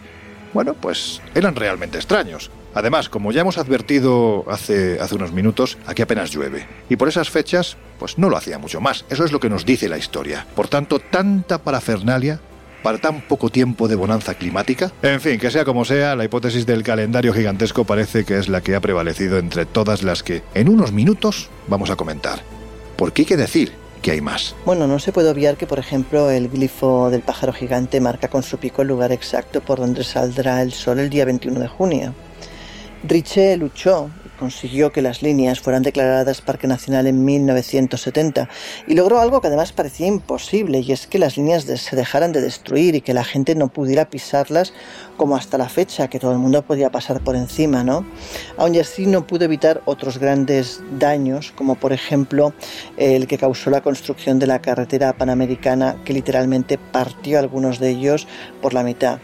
bueno, pues eran realmente extraños. Además, como ya hemos advertido hace, hace unos minutos, aquí apenas llueve. Y por esas fechas, pues no lo hacía mucho más. Eso es lo que nos dice la historia. Por tanto, tanta parafernalia para tan poco tiempo de bonanza climática? En fin, que sea como sea, la hipótesis del calendario gigantesco parece que es la que ha prevalecido entre todas las que en unos minutos vamos a comentar. Porque hay que decir que hay más. Bueno, no se puede obviar que, por ejemplo, el glifo del pájaro gigante marca con su pico el lugar exacto por donde saldrá el sol el día 21 de junio. Riche luchó consiguió que las líneas fueran declaradas Parque Nacional en 1970 y logró algo que además parecía imposible y es que las líneas se dejaran de destruir y que la gente no pudiera pisarlas como hasta la fecha, que todo el mundo podía pasar por encima, ¿no? Aún así no pudo evitar otros grandes daños, como por ejemplo el que causó la construcción de la carretera panamericana que literalmente partió algunos de ellos por la mitad.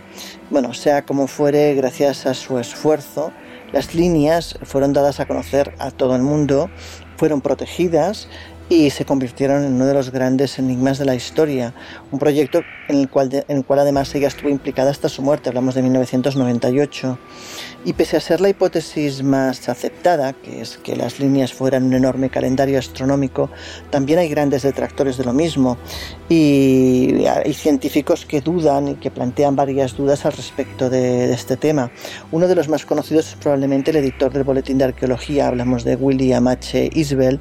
Bueno, sea como fuere, gracias a su esfuerzo, las líneas fueron dadas a conocer a todo el mundo, fueron protegidas y se convirtieron en uno de los grandes enigmas de la historia, un proyecto en el cual, en el cual además ella estuvo implicada hasta su muerte, hablamos de 1998. Y pese a ser la hipótesis más aceptada, que es que las líneas fueran un enorme calendario astronómico, también hay grandes detractores de lo mismo y hay científicos que dudan y que plantean varias dudas al respecto de, este tema. Uno de los más conocidos es probablemente el editor del Boletín de Arqueología, hablamos de William H. Isbell,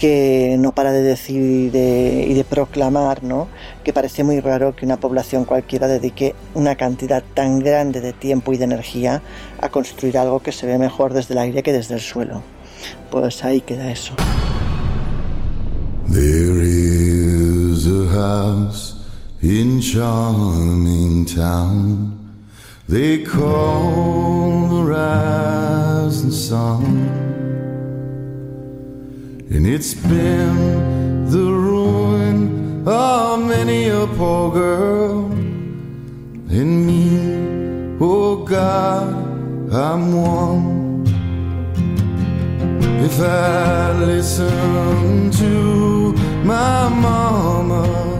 que no para de decir y de, proclamar ¿no? que parece muy raro que una población cualquiera dedique una cantidad tan grande de tiempo y de energía a construir algo que se ve mejor desde el aire que desde el suelo. Pues ahí queda eso. There is a house in charming town. They call the rising sun. And it's been the ruin of many a poor girl. And me, oh God. I'm one. If I listen to my mama.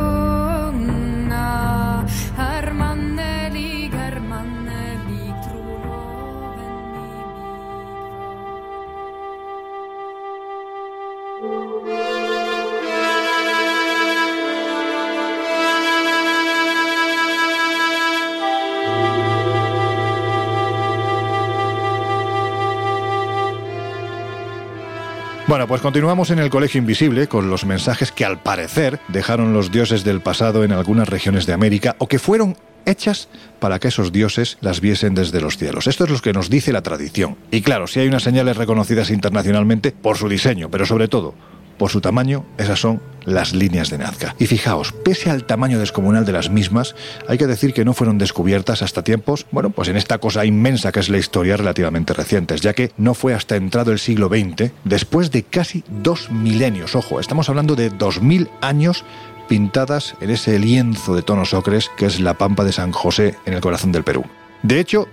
Bueno, pues continuamos en el Colegio Invisible con los mensajes que al parecer dejaron los dioses del pasado en algunas regiones de América o que fueron hechas para que esos dioses las viesen desde los cielos. Esto es lo que nos dice la tradición. Y claro, si hay unas señales reconocidas internacionalmente por su diseño, pero sobre todo por su tamaño, esas son las líneas de Nazca. Y fijaos, pese al tamaño descomunal de las mismas, hay que decir que no fueron descubiertas hasta tiempos, bueno, pues en esta cosa inmensa que es la historia relativamente recientes, ya que no fue hasta entrado el siglo XX, después de casi dos milenios, ojo, estamos hablando de dos mil años pintadas en ese lienzo de tonos ocres que es la Pampa de San José en el corazón del Perú. De hecho,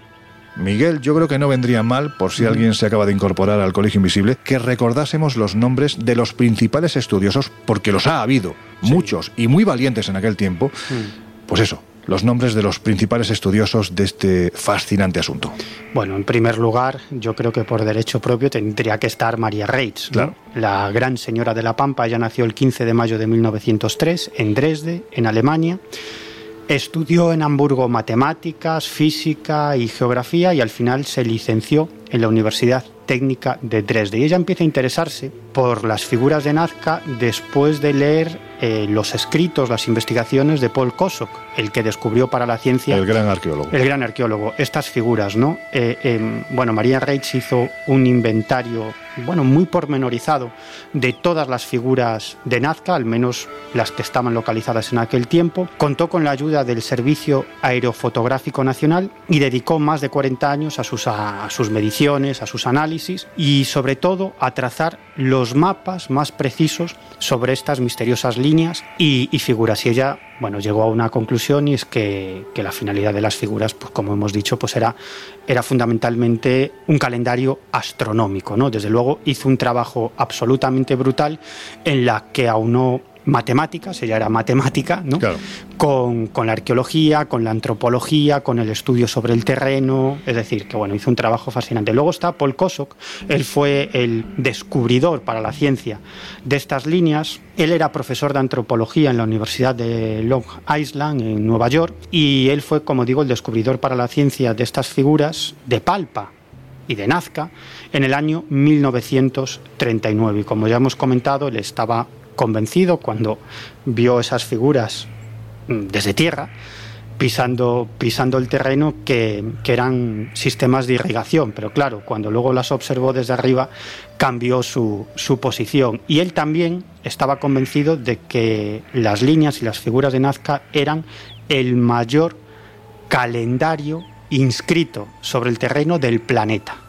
Miguel, yo creo que no vendría mal, por si alguien se acaba de incorporar al Colegio Invisible, que recordásemos los nombres de los principales estudiosos, porque los ha habido, muchos y muy valientes en aquel tiempo. Pues eso, los nombres de los principales estudiosos de este fascinante asunto. Bueno, en primer lugar, yo creo que por derecho propio tendría que estar María Reitz, la gran señora de la Pampa. Ella nació el 15 de mayo de 1903 en Dresde, en Alemania. Estudió en Hamburgo matemáticas, física y geografía y al final se licenció en la Universidad Técnica de Dresde. Y ella empieza a interesarse por las figuras de Nazca después de leer eh, los escritos, las investigaciones de Paul Kosok, el que descubrió para la ciencia... El gran arqueólogo. El gran arqueólogo. Estas figuras, ¿no? Eh, em, bueno, María Reitz hizo un inventario, bueno, muy pormenorizado de todas las figuras de Nazca, al menos las que estaban localizadas en aquel tiempo. Contó con la ayuda del Servicio Aerofotográfico Nacional y dedicó más de 40 años a sus, a sus mediciones, a sus análisis y sobre todo a trazar los mapas más precisos sobre estas misteriosas líneas y, figuras. Y ella, bueno, llegó a una conclusión y es que, la finalidad de las figuras, pues como hemos dicho, pues era, era fundamentalmente un calendario astronómico, ¿no? Desde luego hizo un trabajo absolutamente brutal en la que aunó matemáticas, ella era matemática, ¿no? Con, la arqueología, con la antropología, con el estudio sobre el terreno, es decir, que bueno, hizo un trabajo fascinante. Luego está Paul Kosok, él fue el descubridor para la ciencia de estas líneas, él era profesor de antropología en la Universidad de Long Island, en Nueva York, y él fue, como digo, el descubridor para la ciencia de estas figuras de Palpa, y de Nazca en el año 1939. Y como ya hemos comentado, él estaba convencido cuando vio esas figuras mm, desde tierra, pisando, pisando el terreno que, eran sistemas de irrigación. Pero claro, cuando luego las observó desde arriba, cambió su, su, posición. Y él también estaba convencido de que las líneas y las figuras de Nazca eran el mayor calendario inscrito sobre el terreno del planeta.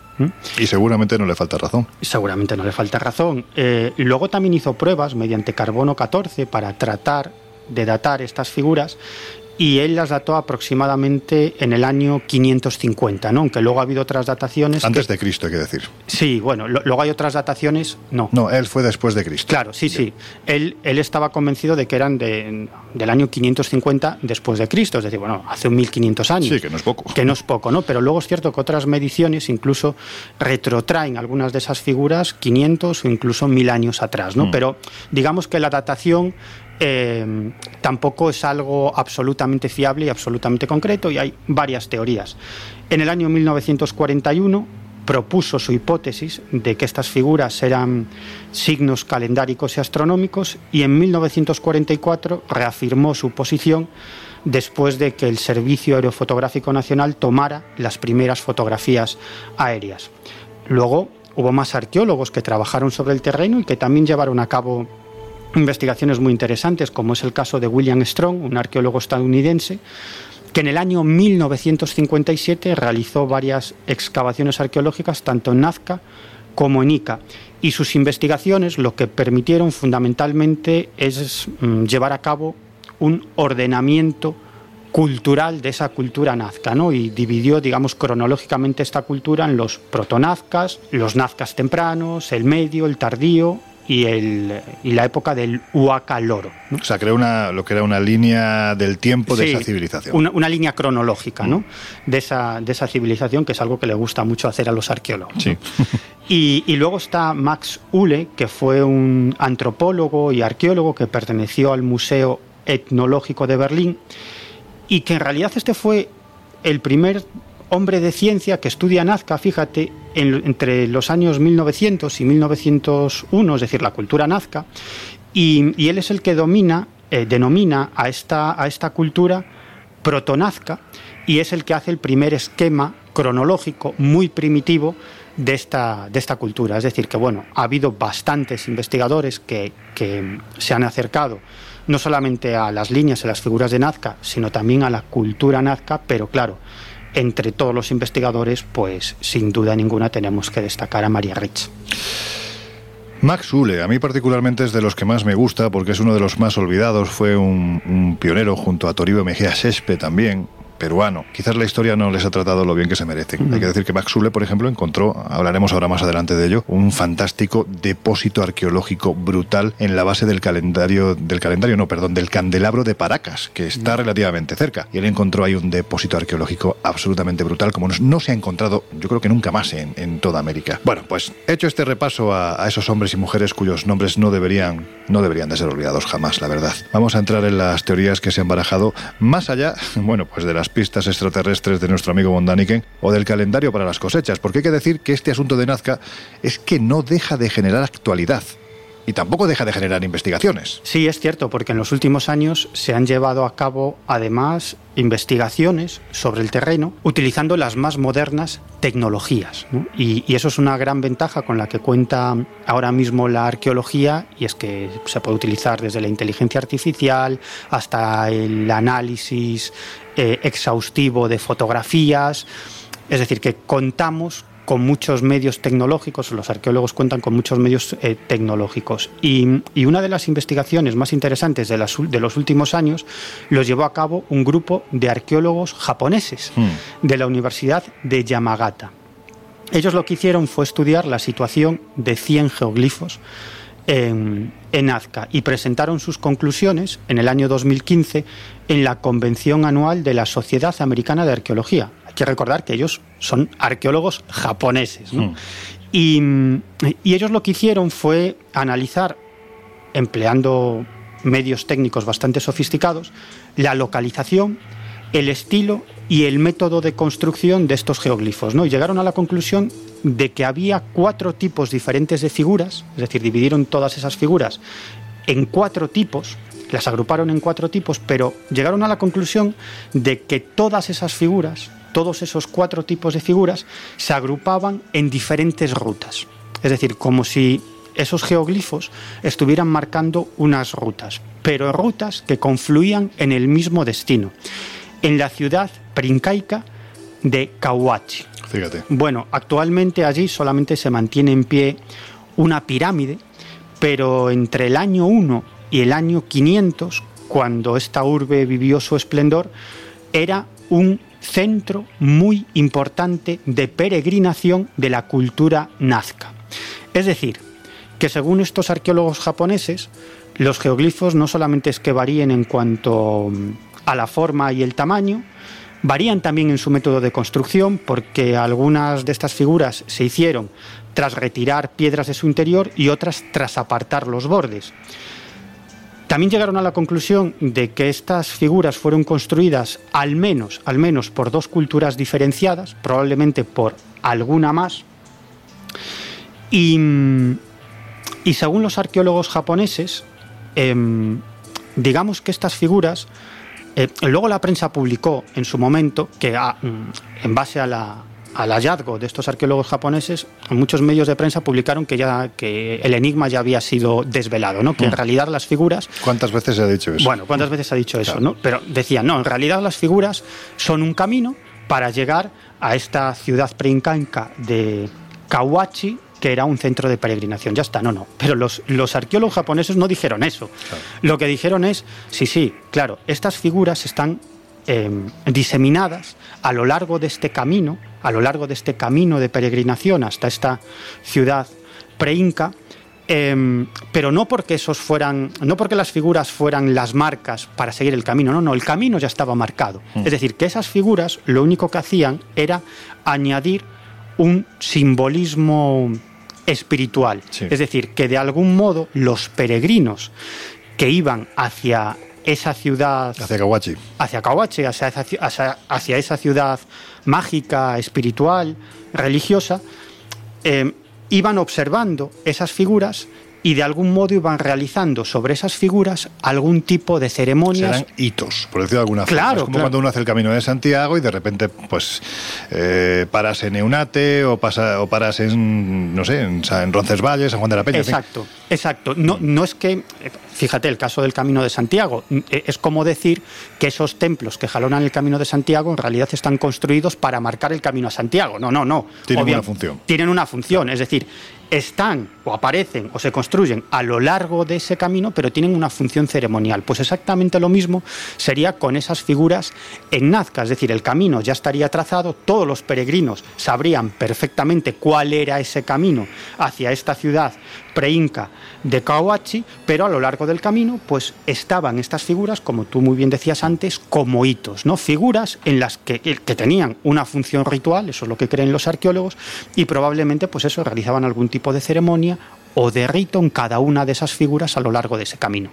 Y seguramente no le falta razón. Seguramente no le falta razón. Eh, luego también hizo pruebas mediante carbono 14 para tratar de datar estas figuras y él las dató aproximadamente en el año 550, ¿no? Aunque luego ha habido otras dataciones. Antes de Cristo, hay que decir. Sí, bueno, luego hay otras dataciones, no. No, él fue después de Cristo. Claro, sí, sí. Él, él estaba convencido de que eran de, del año 550 después de Cristo, es decir, bueno, hace un 1500 años. Sí, que no es poco. Que no es poco, ¿no? Pero luego es cierto que otras mediciones incluso retrotraen algunas de esas figuras 500 o incluso 1000 años atrás, ¿no? Mm. Pero digamos que la datación eh, tampoco es algo absolutamente fiable y absolutamente concreto y hay varias teorías. En el año 1941 propuso su hipótesis de que estas figuras eran signos calendáricos y astronómicos y en 1944 reafirmó su posición después de que el Servicio Aerofotográfico Nacional tomara las primeras fotografías aéreas. Luego hubo más arqueólogos que trabajaron sobre el terreno y que también llevaron a cabo investigaciones muy interesantes, como es el caso de William Strong, un arqueólogo estadounidense, que en el año 1957 realizó varias excavaciones arqueológicas tanto en Nazca como en Ica. Y sus investigaciones lo que permitieron fundamentalmente es mm, llevar a cabo un ordenamiento cultural de esa cultura nazca, ¿no? Y dividió, digamos, cronológicamente esta cultura en los protonazcas, los nazcas tempranos, el medio, el tardío y, el, y la época del Huaca Loro. O sea, creó una, lo que era una línea del tiempo de esa civilización. Una, una, línea cronológica ¿no? de, esa, de esa civilización, que es algo que le gusta mucho hacer a los arqueólogos. Sí. Y, y, luego está Max Uhle, que fue un antropólogo y arqueólogo que perteneció al Museo Etnológico de Berlín y que en realidad este fue el primer hombre de ciencia que estudia Nazca, fíjate, entre los años 1900 y 1901, es decir, la cultura nazca, y, él es el que domina, eh, denomina a esta, a esta cultura protonazca y es el que hace el primer esquema cronológico muy primitivo de esta, de esta cultura. Es decir, que bueno, ha habido bastantes investigadores que, que se han acercado no solamente a las líneas, a las figuras de Nazca, sino también a la cultura Nazca, pero claro, entre todos los investigadores, pues sin duda ninguna tenemos que destacar a María Rich. Max Ule, a mí particularmente es de los que más me gusta porque es uno de los más olvidados, fue un, un pionero junto a Toribio Mejía Sespe también, peruano. Quizás la historia no les ha tratado lo bien que se merecen. Hay que decir que Max Sule, por ejemplo, encontró, hablaremos ahora más adelante de ello, un fantástico depósito arqueológico brutal en la base del calendario, del calendario, no, perdón, del candelabro de Paracas, que está relativamente cerca. Y él encontró ahí un depósito arqueológico absolutamente brutal, como no, se ha encontrado, yo creo que nunca más en, en toda América. Bueno, pues hecho este repaso a, a, esos hombres y mujeres cuyos nombres no deberían, no deberían de ser olvidados jamás, la verdad. Vamos a entrar en las teorías que se han barajado más allá, bueno, pues de las pistas extraterrestres de nuestro amigo Mondaniken o del calendario para las cosechas, porque hay que decir que este asunto de Nazca es que no deja de generar actualidad y tampoco deja de generar investigaciones. Sí, es cierto, porque en los últimos años se han llevado a cabo además investigaciones sobre el terreno utilizando las más modernas tecnologías. ¿no? Y, y, eso es una gran ventaja con la que cuenta ahora mismo la arqueología y es que se puede utilizar desde la inteligencia artificial hasta el análisis eh, exhaustivo de fotografías. Es decir, que contamos con muchos medios tecnológicos, los arqueólogos cuentan con muchos medios eh, tecnológicos. Y, y, una de las investigaciones más interesantes de, las, de, los últimos años los llevó a cabo un grupo de arqueólogos japoneses hmm. de la Universidad de Yamagata. Ellos lo que hicieron fue estudiar la situación de 100 geoglifos en, en, Nazca y presentaron sus conclusiones en el año 2015 en la Convención Anual de la Sociedad Americana de Arqueología, que recordar que ellos son arqueólogos japoneses. ¿no? Mm. Y, y, ellos lo que hicieron fue analizar, empleando medios técnicos bastante sofisticados, la localización, el estilo y el método de construcción de estos geoglifos. ¿no? Llegaron a la conclusión de que había cuatro tipos diferentes de figuras, es decir, dividieron todas esas figuras en cuatro tipos, las agruparon en cuatro tipos, pero llegaron a la conclusión de que todas esas figuras todos esos cuatro tipos de figuras se agrupaban en diferentes rutas. Es decir, como si esos geoglifos estuvieran marcando unas rutas, pero rutas que confluían en el mismo destino, en la ciudad preincaica de Kawachi. Fíjate. Bueno, actualmente allí solamente se mantiene en pie una pirámide, pero entre el año 1 y el año 500, cuando esta urbe vivió su esplendor, era un centro muy importante de peregrinación de la cultura nazca. Es decir, que según estos arqueólogos japoneses, los geoglifos no solamente es que varíen en cuanto a la forma y el tamaño, varían también en su método de construcción porque algunas de estas figuras se hicieron tras retirar piedras de su interior y otras tras apartar los bordes. También llegaron a la conclusión de que estas figuras fueron construidas al menos, al menos por dos culturas diferenciadas, probablemente por alguna más. Y, y según los arqueólogos japoneses, eh, digamos que estas figuras, eh, luego la prensa publicó en su momento que a, en base a la, al hallazgo de estos arqueólogos japoneses, muchos medios de prensa publicaron que ya que el enigma ya había sido desvelado, ¿no? Que en realidad las figuras ¿Cuántas veces se ha dicho eso? Bueno, ¿cuántas veces se ha dicho eso, no? Pero decían, no, en realidad las figuras son un camino para llegar a esta ciudad preincaica de Kawachi, que era un centro de peregrinación. Ya está, no, no. Pero los, los arqueólogos japoneses no dijeron eso. Claro. Lo que dijeron es, sí, sí, claro, estas figuras están eh, diseminadas a lo largo de este camino, a lo largo de este camino de peregrinación hasta esta ciudad preinca, eh, pero no porque esos fueran, no porque las figuras fueran las marcas para seguir el camino, no, no, el camino ya estaba marcado. Mm. Es decir, que esas figuras lo único que hacían era añadir un simbolismo espiritual. Sí. Es decir, que de algún modo los peregrinos que iban hacia esa ciudad... Hacia Kawachi. Hacia Kawachi, hacia, hacia, hacia esa ciudad mágica, espiritual, religiosa, eh, iban observando esas figuras y de algún modo iban realizando sobre esas figuras algún tipo de ceremonias. Serán hitos, por decirlo de alguna forma. Claro, es como cuando uno hace el camino de Santiago y de repente, pues, eh, paras en Eunate o, pasa, o paras en, no sé, en, en Roncesvalles, San Juan de la Peña. Exacto, exacto. No, no es que, fíjate, el caso del camino de Santiago, eh, es como decir que esos templos que jalonan el camino de Santiago en realidad están construidos para marcar el camino a Santiago. No, no, no. Tienen una función. Tienen una función, es decir, están o aparecen o se construyen a lo largo de ese camino, pero tienen una función ceremonial. Pues exactamente lo mismo sería con esas figuras en Nazca, es decir, el camino ya estaría trazado, todos los peregrinos sabrían perfectamente cuál era ese camino hacia esta ciudad preinca de Cahuachi, pero a lo largo del camino pues estaban estas figuras, como tú muy bien decías antes, como hitos, ¿no? Figuras en las que, que tenían una función ritual, eso es lo que creen los arqueólogos, y probablemente pues eso realizaban algún tipo de ceremonia o de rito en cada una de esas figuras a lo largo de ese camino.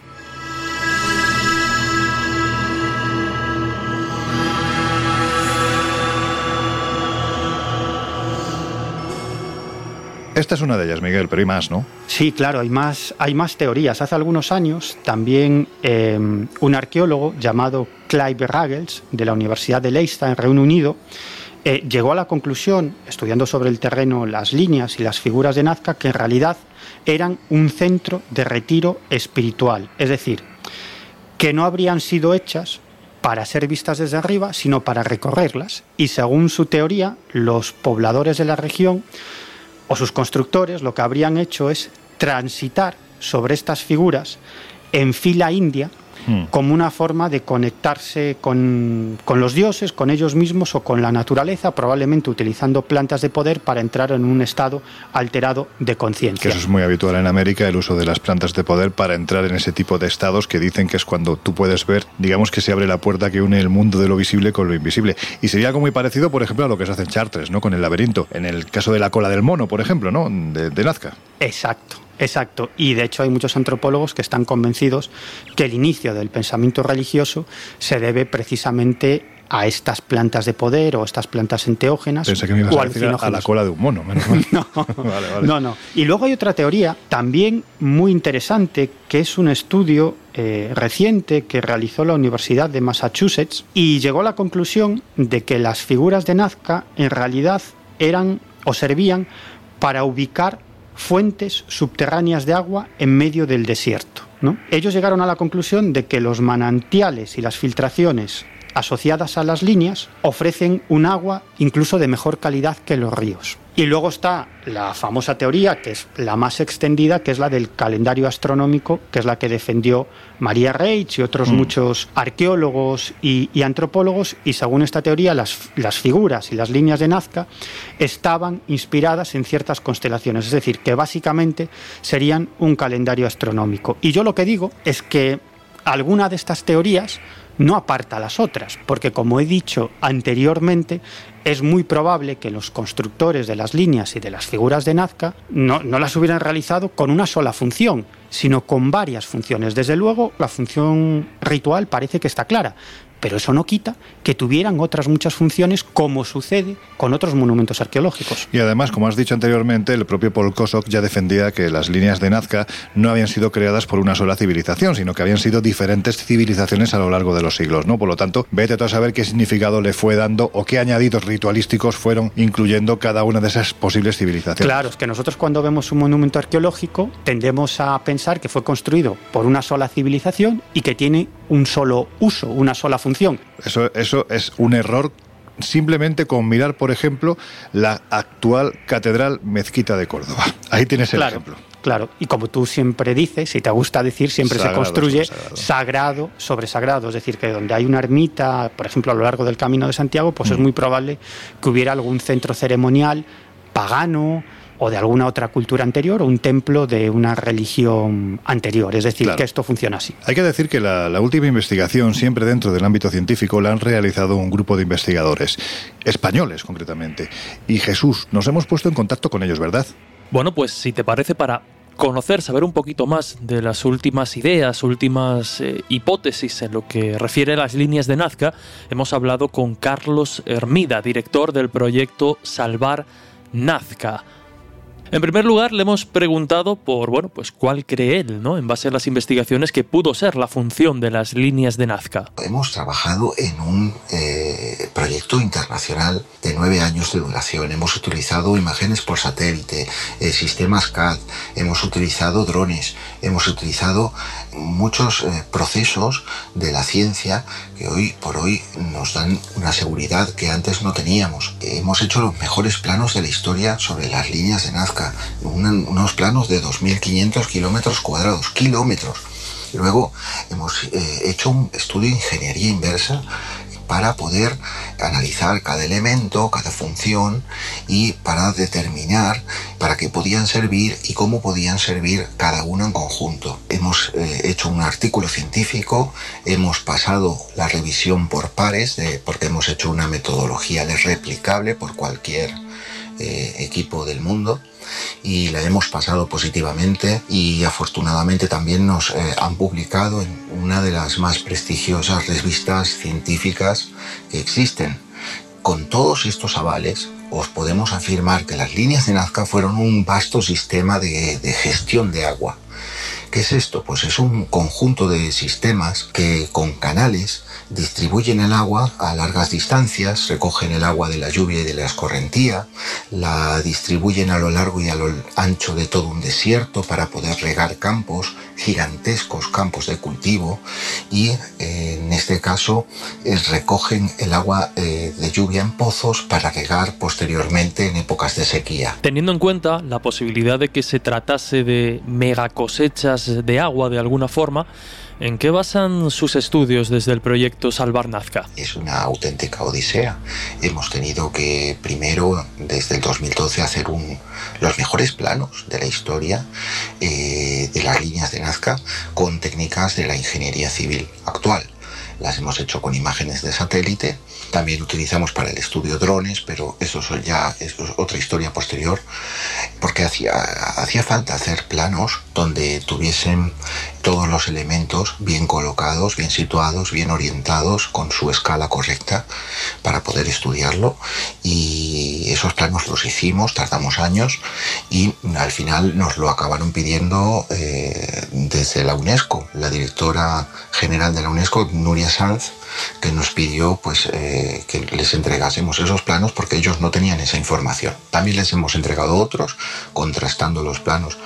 Esta es una de ellas, Miguel, pero hay más, ¿no? Sí, claro, hay más, hay más teorías. Hace algunos años también eh, un arqueólogo llamado Clive Ruggles, de la Universidad de Leicester, en Reino Unido, eh, llegó a la conclusión, estudiando sobre el terreno las líneas y las figuras de Nazca, que en realidad eran un centro de retiro espiritual. Es decir, que no habrían sido hechas para ser vistas desde arriba, sino para recorrerlas. Y según su teoría, los pobladores de la región o sus constructores lo que habrían hecho es transitar sobre estas figuras en fila india hmm. como una forma de conectarse con, los dioses, con ellos mismos o con la naturaleza, probablemente utilizando plantas de poder para entrar en un estado alterado de conciencia. Que eso es muy habitual en América, el uso de las plantas de poder para entrar en ese tipo de estados que dicen que es cuando tú puedes ver, digamos que se abre la puerta que une el mundo de lo visible con lo invisible. Y sería algo muy parecido, por ejemplo, a lo que se hace en Chartres, ¿no? Con el laberinto. En el caso de la cola del mono, por ejemplo, ¿no? de Nazca. Exacto. Exacto, y de hecho hay muchos antropólogos que están convencidos que el inicio del pensamiento religioso se debe precisamente a estas plantas de poder o estas plantas enteógenas Pensé que me ibas o a, decir a la cola de un mono. no, no, no. Y luego hay otra teoría también muy interesante que es un estudio eh, reciente que realizó la Universidad de Massachusetts y llegó a la conclusión de que las figuras de Nazca en realidad eran o servían para ubicar fuentes subterráneas de agua en medio del desierto. ¿no? Ellos llegaron a la conclusión de que los manantiales y las filtraciones asociadas a las líneas ofrecen un agua incluso de mejor calidad que los ríos. Y luego está la famosa teoría, que es la más extendida, que es la del calendario astronómico, que es la que defendió María Reich y otros mm. muchos arqueólogos y, antropólogos. Y según esta teoría, las, las figuras y las líneas de Nazca estaban inspiradas en ciertas constelaciones, es decir, que básicamente serían un calendario astronómico. Y yo lo que digo es que alguna de estas teorías no aparta las otras, porque como he dicho anteriormente, es muy probable que los constructores de las líneas y de las figuras de Nazca no, las hubieran realizado con una sola función, sino con varias funciones. Desde luego, la función ritual parece que está clara, pero eso no quita que tuvieran otras muchas funciones como sucede con otros monumentos arqueológicos. Y además, como has dicho anteriormente, el propio Paul Kosok ya defendía que las líneas de Nazca no habían sido creadas por una sola civilización, sino que habían sido diferentes civilizaciones a lo largo de los siglos, ¿no? Por lo tanto, vete a saber qué significado le fue dando o qué añadidos ritualísticos fueron incluyendo cada una de esas posibles civilizaciones. Claro, es que nosotros cuando vemos un monumento arqueológico tendemos a pensar que fue construido por una sola civilización y que tiene un solo uso, una sola función. Eso, eso es un error simplemente con mirar, por ejemplo, la actual Catedral Mezquita de Córdoba. Ahí tienes el ejemplo. Claro, y como tú siempre dices, y te gusta decir, siempre se construye sagrado. sobre sagrado. Es decir, que donde hay una ermita, por ejemplo, a lo largo del Camino de Santiago, pues es mm. muy probable que hubiera algún centro ceremonial pagano, o de alguna otra cultura anterior o un templo de una religión anterior. Es decir, que esto funciona así. Hay que decir que la, la, última investigación, siempre dentro del ámbito científico, la han realizado un grupo de investigadores, españoles concretamente. Y Jesús, nos hemos puesto en contacto con ellos, ¿verdad? Bueno, pues si te parece para conocer, saber un poquito más de las últimas ideas, últimas eh, hipótesis en lo que refiere a las líneas de Nazca, hemos hablado con Carlos Hermida, director del proyecto Salvar Nazca. En primer lugar, le hemos preguntado por, bueno, pues cuál cree él, ¿no? En base a las investigaciones que pudo ser la función de las líneas de Nazca. Hemos trabajado en un eh, proyecto internacional de nueve años de duración. Hemos utilizado imágenes por satélite, eh, sistemas CAD, hemos utilizado drones, hemos utilizado muchos eh, procesos de la ciencia que hoy por hoy nos dan una seguridad que antes no teníamos. Hemos hecho los mejores planos de la historia sobre las líneas de Nazca, unos planos de 2.500 kilómetros cuadrados, kilómetros. Luego hemos eh, hecho un estudio de ingeniería inversa para poder analizar cada elemento, cada función y para determinar para qué podían servir y cómo podían servir cada uno en conjunto. Hemos eh, hecho un artículo científico, hemos pasado la revisión por pares, porque hemos hecho una metodología replicable por cualquier eh, equipo del mundo y la hemos pasado positivamente y afortunadamente también nos eh, han publicado en una de las más prestigiosas revistas científicas que existen. Con todos estos avales, os podemos afirmar que las líneas de Nazca fueron un vasto sistema de, de gestión de agua. ¿Qué es esto? Pues es un conjunto de sistemas que con canales distribuyen el agua a largas distancias, recogen el agua de la lluvia y de la escorrentía, la distribuyen a lo largo y a lo ancho de todo un desierto para poder regar campos, gigantescos campos de cultivo y eh, en este caso eh, recogen el agua eh, de lluvia en pozos para regar posteriormente en épocas de sequía. Teniendo en cuenta la posibilidad de que se tratase de mega cosechas de agua de alguna forma, ¿En qué basan sus estudios desde el proyecto Salvar Nazca? Es una auténtica odisea. Hemos tenido que primero, desde el 2012, hacer los mejores planos de la historia eh, de las líneas de Nazca con técnicas de la ingeniería civil actual. Las hemos hecho con imágenes de satélite. También utilizamos para el estudio drones, pero eso ya es otra historia posterior, porque hacía, hacía falta hacer planos donde tuviesen todos los elementos bien colocados, bien situados, bien orientados, con su escala correcta para poder estudiarlo. Y esos planos los hicimos, tardamos años y al final nos lo acabaron pidiendo eh, desde la UNESCO. La directora general de la UNESCO, Nuria Sanz, que nos pidió pues, eh, que les entregásemos esos planos porque ellos no tenían esa información. También les hemos entregado otros, contrastando los planos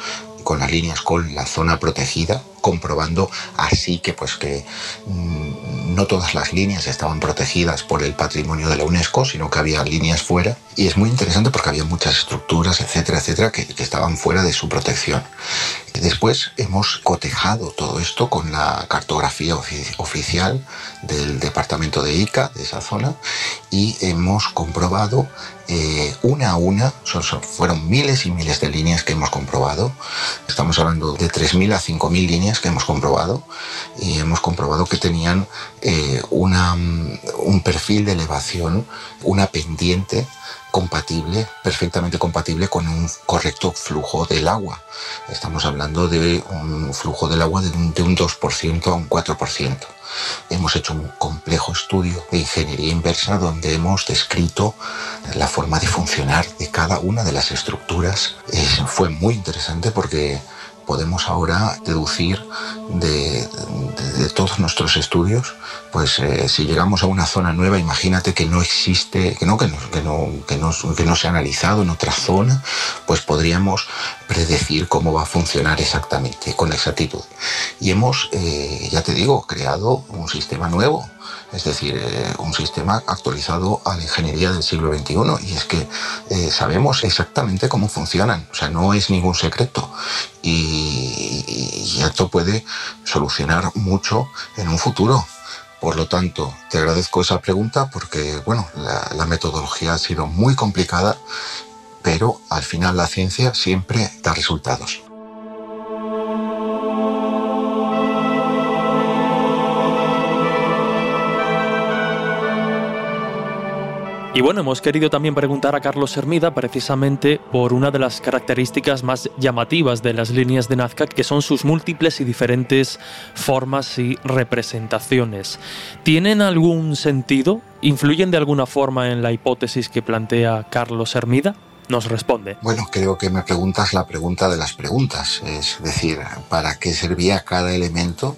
con las líneas con la zona protegida, comprobando así que pues que mm, no todas las líneas estaban protegidas por el patrimonio de la UNESCO, sino que había líneas fuera. Y es muy interesante porque había muchas estructuras, etcétera, etcétera, que, que estaban fuera de su protección. Después hemos cotejado todo esto con la cartografía oficial del departamento de Ica, de esa zona, y hemos comprobado eh, una a una, fueron miles y miles de líneas que hemos comprobado. Estamos hablando de 3.000 a 5.000 líneas que hemos comprobado y hemos comprobado que tenían eh, una, un perfil de elevación, una pendiente compatible, perfectamente compatible con un correcto flujo del agua. Estamos hablando de un flujo del agua de un, de un 2% a un 4%. Hemos hecho un complejo estudio de ingeniería inversa donde hemos descrito la forma de funcionar de cada una de las estructuras. fue muy interesante porque podemos ahora deducir de, todos nuestros estudios, pues eh, si llegamos a una zona nueva, imagínate que no existe, que no, que no, que no, que no, que no se ha analizado en otra zona, pues podríamos predecir cómo va a funcionar exactamente, con exactitud. Y hemos, eh, ya te digo, creado un sistema nuevo es decir, eh, un sistema actualizado a la ingeniería del siglo XXI. Y es que eh, sabemos exactamente cómo funcionan, o sea, no es ningún secreto. Y, esto puede solucionar mucho en un futuro. Por lo tanto, te agradezco esa pregunta porque, bueno, la metodología ha sido muy complicada, pero al final la ciencia siempre da resultados. Y bueno, hemos querido también preguntar a Carlos Hermida precisamente por una de las características más llamativas de las líneas de Nazca, que son sus múltiples y diferentes formas y representaciones. ¿Tienen algún sentido? ¿Influyen de alguna forma en la hipótesis que plantea Carlos Hermida? nos responde. Bueno, creo que me preguntas la pregunta de las preguntas, es decir, ¿para qué servía cada elemento?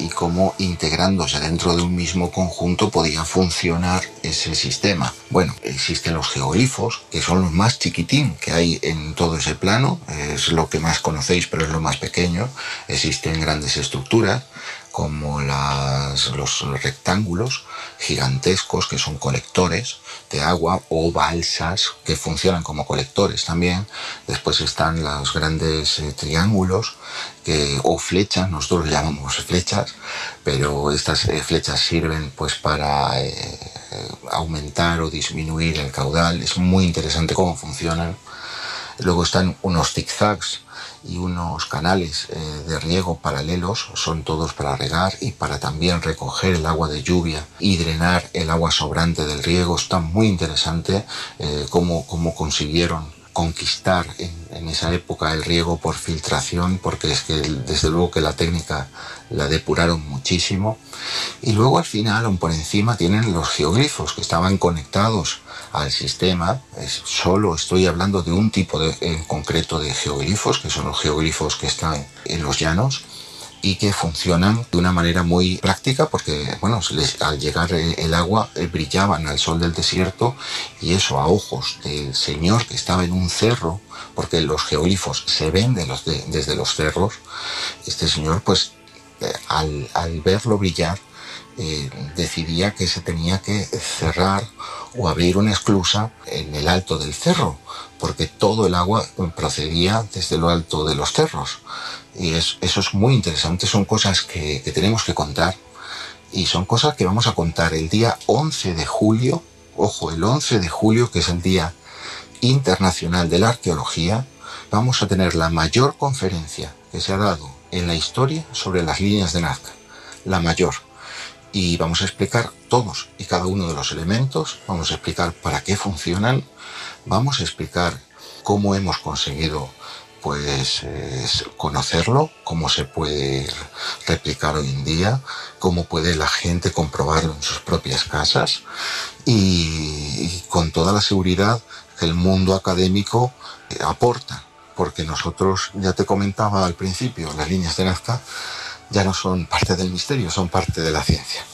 Y cómo integrándose dentro de un mismo conjunto podía funcionar ese sistema. Bueno, existen los geoglifos, que son los más chiquitín que hay en todo ese plano, es lo que más conocéis, pero es lo más pequeño. Existen grandes estructuras, como los rectángulos gigantescos que son colectores de agua o balsas que funcionan como colectores también. Después están los grandes eh, triángulos que, o flechas, nosotros llamamos flechas, pero estas eh, flechas sirven pues para eh, aumentar o disminuir el caudal. Es muy interesante cómo funcionan. Luego están unos zigzags y unos canales eh, de riego paralelos, son todos para regar y para también recoger el agua de lluvia y drenar el agua sobrante del riego. Está muy interesante eh, cómo, cómo consiguieron conquistar en, esa época el riego por filtración, porque es que desde luego que la técnica la depuraron muchísimo. Y luego al final, aún por encima, tienen los geoglifos que estaban conectados al sistema. solo estoy hablando de un tipo de, en concreto de geoglifos, que son los geoglifos que están en los llanos y que funcionan de una manera muy práctica porque, bueno, al llegar el agua eh, brillaban al sol del desierto y eso a ojos del señor que estaba en un cerro, porque los geoglifos se ven desde los cerros, este señor pues eh, al, verlo brillar eh, decidía que se tenía que cerrar o abrir una esclusa en el alto del cerro, porque todo el agua procedía desde lo alto de los cerros. Y eso es muy interesante, son cosas que, tenemos que contar y son cosas que vamos a contar el día 11 de julio, ojo, el 11 de julio, que es el Día Internacional de la Arqueología, vamos a tener la mayor conferencia que se ha dado en la historia sobre las líneas de Nazca, la mayor. Y vamos a explicar todos y cada uno de los elementos, vamos a explicar para qué funcionan, vamos a explicar cómo hemos conseguido pues conocerlo, cómo se puede replicar hoy en día, cómo puede la gente comprobarlo en sus propias casas y, con toda la seguridad que el mundo académico eh, aporta, porque nosotros, ya te comentaba al principio, las líneas de Nazca ya no son parte del misterio, son parte de la ciencia.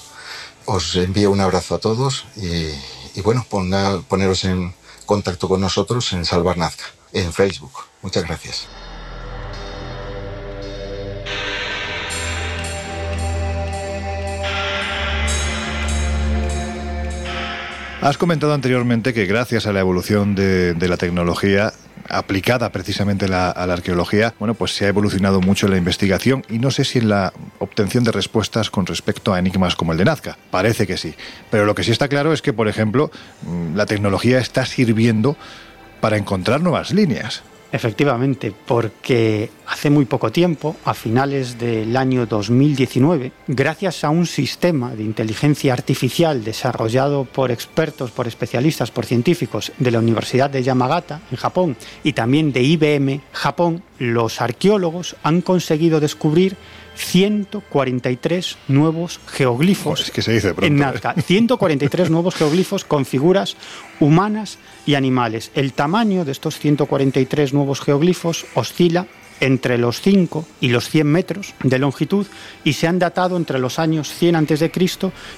Os envío un abrazo a todos y, bueno, poneros en contacto con nosotros en Salvar Nazca, en Facebook. Muchas gracias. Has comentado anteriormente que gracias a la evolución de, la tecnología aplicada precisamente a la arqueología, bueno, pues se ha evolucionado mucho la investigación y no sé si en la obtención de respuestas con respecto a enigmas como el de Nazca. Parece que sí. Pero lo que sí está claro es que, por ejemplo, mm, la tecnología está sirviendo para encontrar nuevas líneas. Efectivamente, porque hace muy poco tiempo, a finales del año 2019, gracias a un sistema de inteligencia artificial desarrollado por expertos, por especialistas, por científicos de la Universidad de Yamagata, en Japón, y también de IBM, Japón, los arqueólogos han conseguido descubrir 143 nuevos geoglifos que se dice en Nazca. 143 nuevos geoglifos con figuras humanas y animales. El tamaño de estos 143 nuevos geoglifos oscila entre los 5 y los 100 metros de longitud y se han datado entre los años 100 a.C.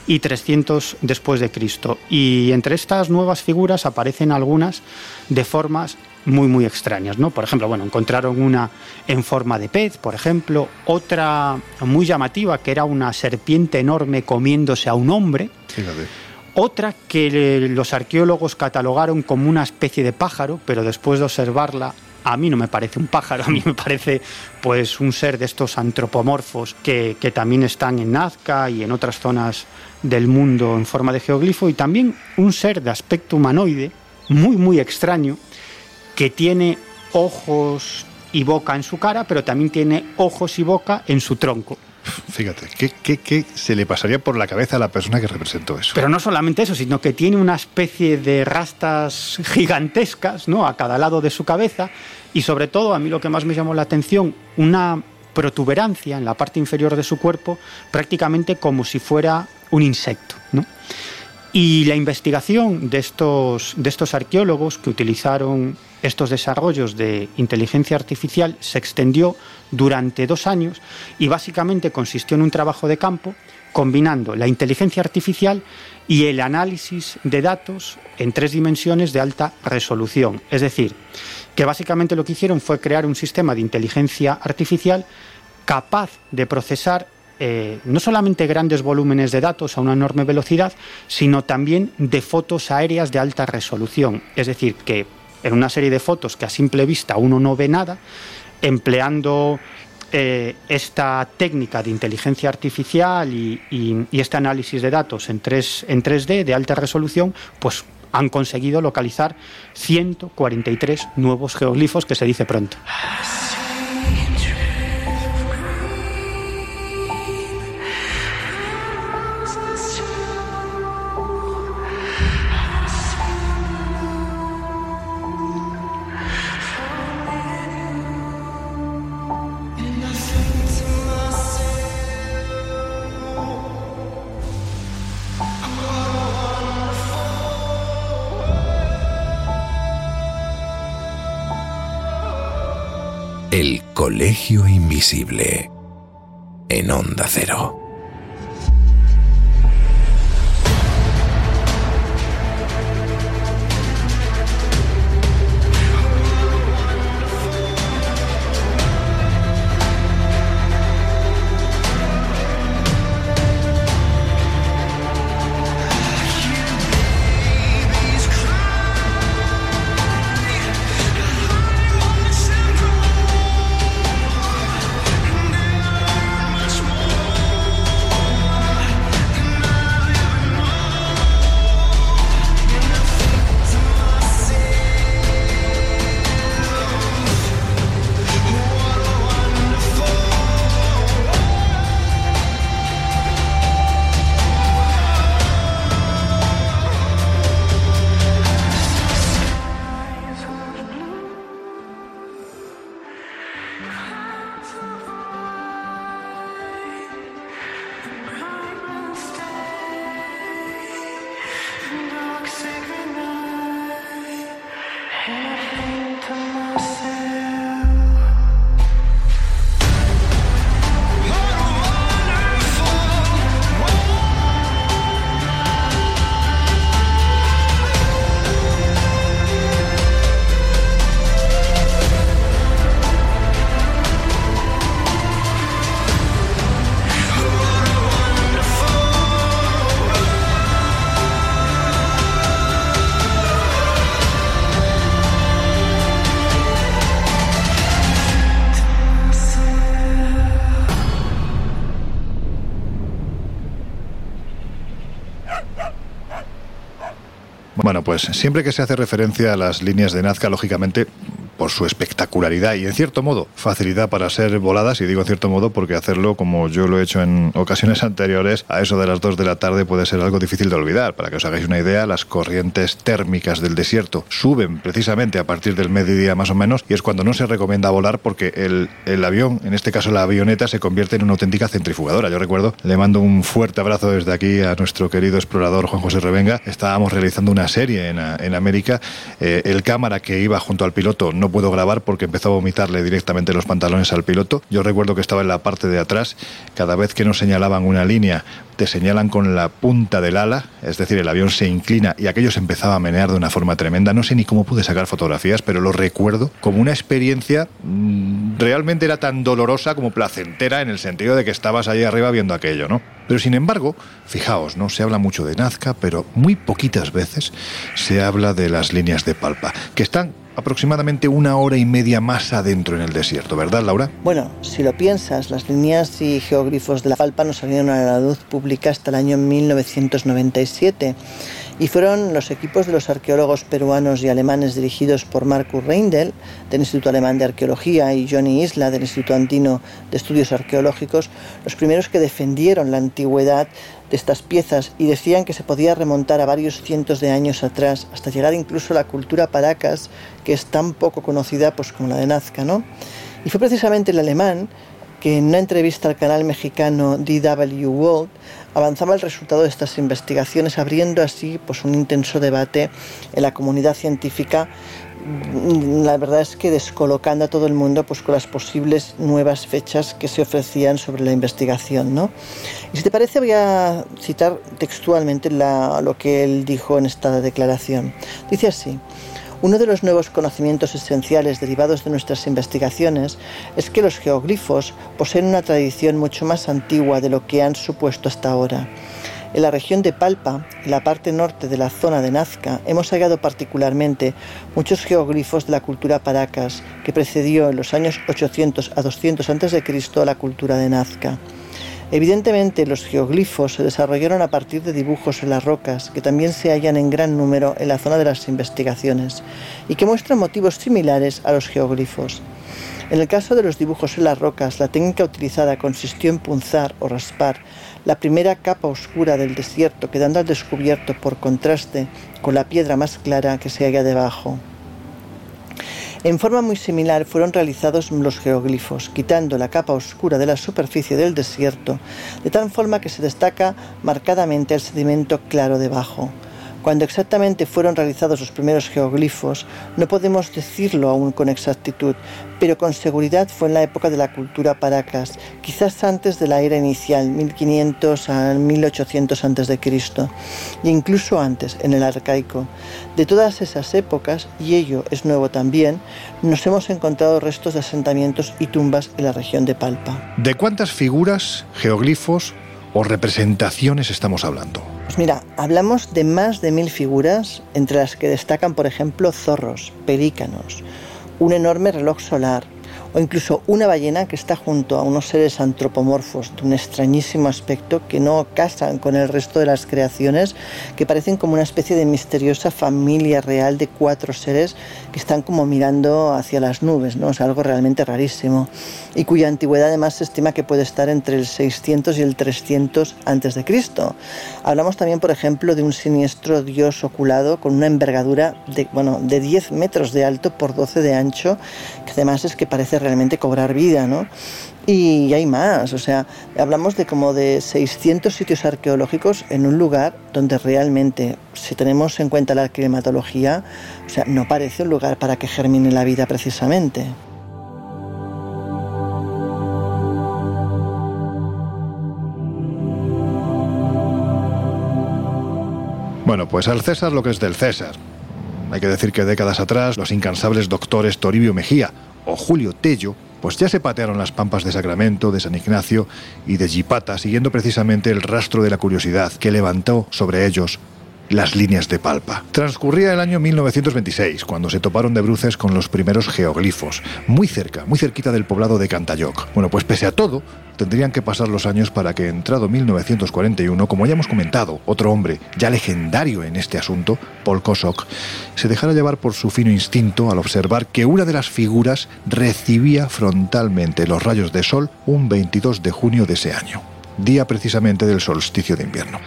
y 300 después de Cristo. Y entre estas nuevas figuras aparecen algunas de formas muy muy extrañas, ¿no? Por ejemplo, bueno, encontraron una en forma de pez, por ejemplo, otra muy llamativa que era una serpiente enorme comiéndose a un hombre. Otra que los arqueólogos catalogaron como una especie de pájaro, pero después de observarla a mí no me parece un pájaro, a mí me parece pues un ser de estos antropomorfos que, que, también están en Nazca y en otras zonas del mundo en forma de geoglifo y también un ser de aspecto humanoide muy muy extraño que tiene ojos y boca en su cara, pero también tiene ojos y boca en su tronco. Fíjate, ¿qué, se le pasaría por la cabeza a la persona que representó eso? Pero no solamente eso, sino que tiene una especie de rastas gigantescas ¿no? a cada lado de su cabeza y sobre todo, a mí lo que más me llamó la atención, una protuberancia en la parte inferior de su cuerpo, prácticamente como si fuera un insecto. ¿no? Y la investigación de estos, de estos arqueólogos que utilizaron estos desarrollos de inteligencia artificial se extendió durante dos años y básicamente consistió en un trabajo de campo combinando la inteligencia artificial y el análisis de datos en tres dimensiones de alta resolución. Es decir, que básicamente lo que hicieron fue crear un sistema de inteligencia artificial capaz de procesar eh, no solamente grandes volúmenes de datos a una enorme velocidad, sino también de fotos aéreas de alta resolución. Es decir, que en una serie de fotos que a simple vista uno no ve nada, empleando eh, esta técnica de inteligencia artificial y, este análisis de datos en, 3, en 3D de alta resolución, pues han conseguido localizar 143 nuevos geoglifos que se dice pronto. Colegio Invisible en Onda Cero. Siempre que se hace referencia a las líneas de Nazca, lógicamente su espectacularidad y en cierto modo facilidad para ser voladas y digo en cierto modo porque hacerlo como yo lo he hecho en ocasiones anteriores a eso de las 2 de la tarde puede ser algo difícil de olvidar. Para que os hagáis una idea las corrientes térmicas del desierto suben precisamente a partir del mediodía más o menos y es cuando no se recomienda volar porque el, avión en este caso la avioneta se convierte en una auténtica centrifugadora. Yo recuerdo le mando un fuerte abrazo desde aquí a nuestro querido explorador Juan José Revenga. Estábamos realizando una serie en, en América. Eh, el cámara que iba junto al piloto no puedo grabar porque empezó a vomitarle directamente los pantalones al piloto. Yo recuerdo que estaba en la parte de atrás, cada vez que nos señalaban una línea, te señalan con la punta del ala, es decir, el avión se inclina y aquello se empezaba a menear de una forma tremenda. No sé ni cómo pude sacar fotografías, pero lo recuerdo como una experiencia mm, realmente era tan dolorosa como placentera en el sentido de que estabas ahí arriba viendo aquello, ¿no? Pero sin embargo, fijaos, ¿no? Se habla mucho de Nazca, pero muy poquitas veces se habla de las líneas de Palpa, que están aproximadamente una hora y media más adentro en el desierto, ¿verdad, Laura? Bueno, si lo piensas, las líneas y geógrafos de la Palpa no salieron a la luz pública hasta el año 1997 y fueron los equipos de los arqueólogos peruanos y alemanes dirigidos por Marcus Reindel del Instituto Alemán de Arqueología y Johnny Isla del Instituto Andino de Estudios Arqueológicos los primeros que defendieron la antigüedad de estas piezas y decían que se podía remontar a varios cientos de años atrás hasta llegar incluso a la cultura paracas que es tan poco conocida pues como la de Nazca, ¿no? Y fue precisamente el alemán que en una entrevista al canal mexicano DW World avanzaba el resultado de estas investigaciones, abriendo así pues, un intenso debate en la comunidad científica la verdad es que descolocando a todo el mundo pues con las posibles nuevas fechas que se ofrecían sobre la investigación ¿no? y si te parece voy a citar textualmente lo que él dijo en esta declaración dice así uno de los nuevos conocimientos esenciales derivados de nuestras investigaciones es que los geoglifos poseen una tradición mucho más antigua de lo que han supuesto hasta ahora. En la región de Palpa, en la parte norte de la zona de Nazca, hemos hallado particularmente muchos geoglifos de la cultura Paracas, que precedió en los años 800 a 200 a.C. a la cultura de Nazca. Evidentemente, los geoglifos se desarrollaron a partir de dibujos en las rocas, que también se hallan en gran número en la zona de las investigaciones, y que muestran motivos similares a los geoglifos. En el caso de los dibujos en las rocas, la técnica utilizada consistió en punzar o raspar la primera capa oscura del desierto, quedando al descubierto por contraste con la piedra más clara que se halla debajo. En forma muy similar fueron realizados los geoglifos, quitando la capa oscura de la superficie del desierto, de tal forma que se destaca marcadamente el sedimento claro debajo. Cuando exactamente fueron realizados los primeros geoglifos, no podemos decirlo aún con exactitud, pero con seguridad fue en la época de la cultura Paracas, quizás antes de la era inicial, 1500 a 1800 a.C., e incluso antes, en el arcaico. De todas esas épocas, y ello es nuevo también, nos hemos encontrado restos de asentamientos y tumbas en la región de Palpa. ¿De cuántas figuras, geoglifos o representaciones estamos hablando? Pues mira, hablamos de más de mil figuras, entre las que destacan, por ejemplo, zorros, pelícanos, un enorme reloj solar, o incluso una ballena que está junto a unos seres antropomorfos de un extrañísimo aspecto que no casan con el resto de las creaciones, que parecen como una especie de misteriosa familia real de cuatro seres que están como mirando hacia las nubes, ¿no? Es algo realmente rarísimo y cuya antigüedad además se estima que puede estar entre el 600 y el 300 antes de Cristo. Hablamos también, por ejemplo, de un siniestro dios oculado con una envergadura de, bueno, de 10 metros de alto por 12 de ancho, que además es que parece realmente cobrar vida, ¿no? Y hay más, o sea, hablamos de como de 600 sitios arqueológicos en un lugar donde realmente, si tenemos en cuenta la climatología, o sea, no parece un lugar para que germine la vida precisamente. Bueno, pues al César lo que es del César. Hay que decir que décadas atrás los incansables doctores Toribio Mejía o Julio Tello, pues ya se patearon las pampas de Sacramento, de San Ignacio y de Jipata, siguiendo precisamente el rastro de la curiosidad que levantó sobre ellos las líneas de palpa. Transcurría el año 1926, cuando se toparon de bruces con los primeros geoglifos, muy cerca, muy cerquita del poblado de Cantayoc. Bueno, pues pese a todo, tendrían que pasar los años para que, entrado 1941, como ya hemos comentado, otro hombre ya legendario en este asunto, Paul Kosok, se dejara llevar por su fino instinto al observar que una de las figuras recibía frontalmente los rayos de sol un 22 de junio de ese año, día precisamente del solsticio de invierno.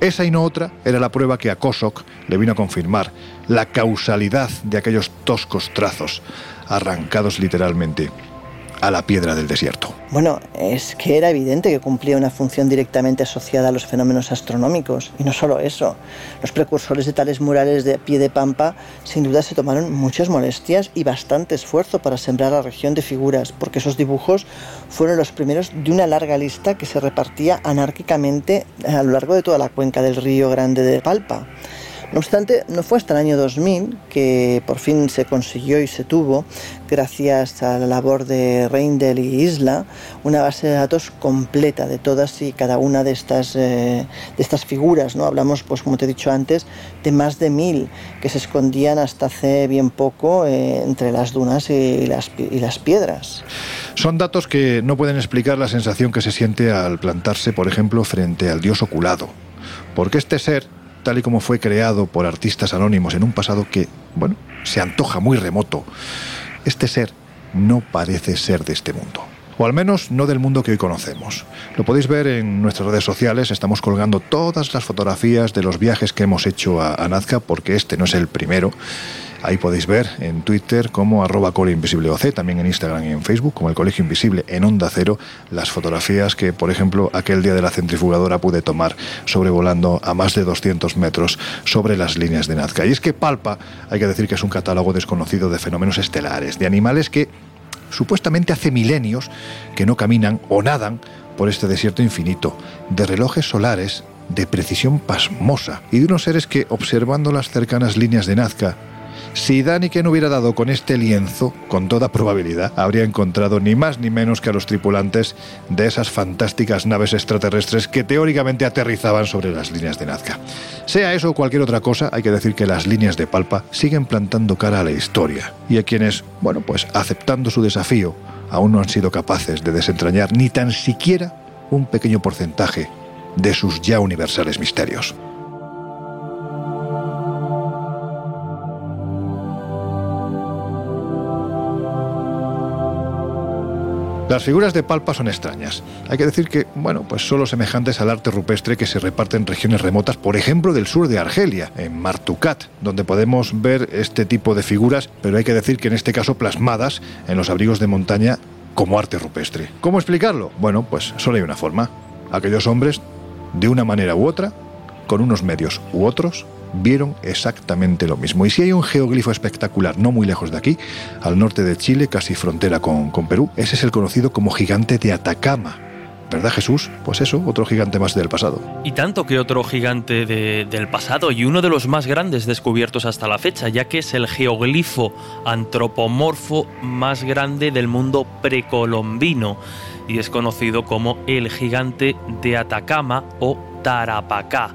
Esa y no otra era la prueba que a Kosok le vino a confirmar la causalidad de aquellos toscos trazos, arrancados literalmente a la piedra del desierto. Bueno, es que era evidente que cumplía una función directamente asociada a los fenómenos astronómicos. Y no solo eso, los precursores de tales murales de pie de pampa sin duda se tomaron muchas molestias y bastante esfuerzo para sembrar la región de figuras, porque esos dibujos fueron los primeros de una larga lista que se repartía anárquicamente a lo largo de toda la cuenca del río Grande de Palpa. No obstante, no fue hasta el año 2000 que por fin se consiguió y se tuvo, gracias a la labor de Reindel y Isla, una base de datos completa de todas y cada una de estas, eh, de estas figuras. ¿no? Hablamos, pues como te he dicho antes, de más de mil que se escondían hasta hace bien poco eh, entre las dunas y las, y las piedras. Son datos que no pueden explicar la sensación que se siente al plantarse, por ejemplo, frente al dios oculado. Porque este ser tal y como fue creado por artistas anónimos en un pasado que, bueno, se antoja muy remoto, este ser no parece ser de este mundo. O al menos no del mundo que hoy conocemos. Lo podéis ver en nuestras redes sociales, estamos colgando todas las fotografías de los viajes que hemos hecho a, Nazca, porque este no es el primero. Ahí podéis ver en Twitter como arroba OC, también en Instagram y en Facebook como el Colegio Invisible en Onda Cero, las fotografías que, por ejemplo, aquel día de la centrifugadora pude tomar sobrevolando a más de 200 metros sobre las líneas de Nazca. Y es que Palpa, hay que decir que es un catálogo desconocido de fenómenos estelares, de animales que supuestamente hace milenios que no caminan o nadan por este desierto infinito, de relojes solares de precisión pasmosa y de unos seres que, observando las cercanas líneas de Nazca, si Daniken hubiera dado con este lienzo, con toda probabilidad, habría encontrado ni más ni menos que a los tripulantes de esas fantásticas naves extraterrestres que teóricamente aterrizaban sobre las líneas de Nazca. Sea eso o cualquier otra cosa, hay que decir que las líneas de Palpa siguen plantando cara a la historia y a quienes, bueno, pues aceptando su desafío, aún no han sido capaces de desentrañar ni tan siquiera un pequeño porcentaje de sus ya universales misterios. Las figuras de Palpa son extrañas. Hay que decir que, bueno, pues solo semejantes al arte rupestre que se reparte en regiones remotas, por ejemplo, del sur de Argelia, en Martukat, donde podemos ver este tipo de figuras, pero hay que decir que en este caso plasmadas en los abrigos de montaña como arte rupestre. ¿Cómo explicarlo? Bueno, pues solo hay una forma. Aquellos hombres, de una manera u otra, con unos medios u otros, vieron exactamente lo mismo. Y si hay un geoglifo espectacular no muy lejos de aquí, al norte de Chile, casi frontera con, Perú, ese es el conocido como gigante de Atacama. ¿Verdad Jesús? Pues eso, otro gigante más del pasado. Y tanto que otro gigante del pasado y uno de los más grandes descubiertos hasta la fecha, ya que es el geoglifo antropomorfo más grande del mundo precolombino y es conocido como el gigante de Atacama o Tarapacá.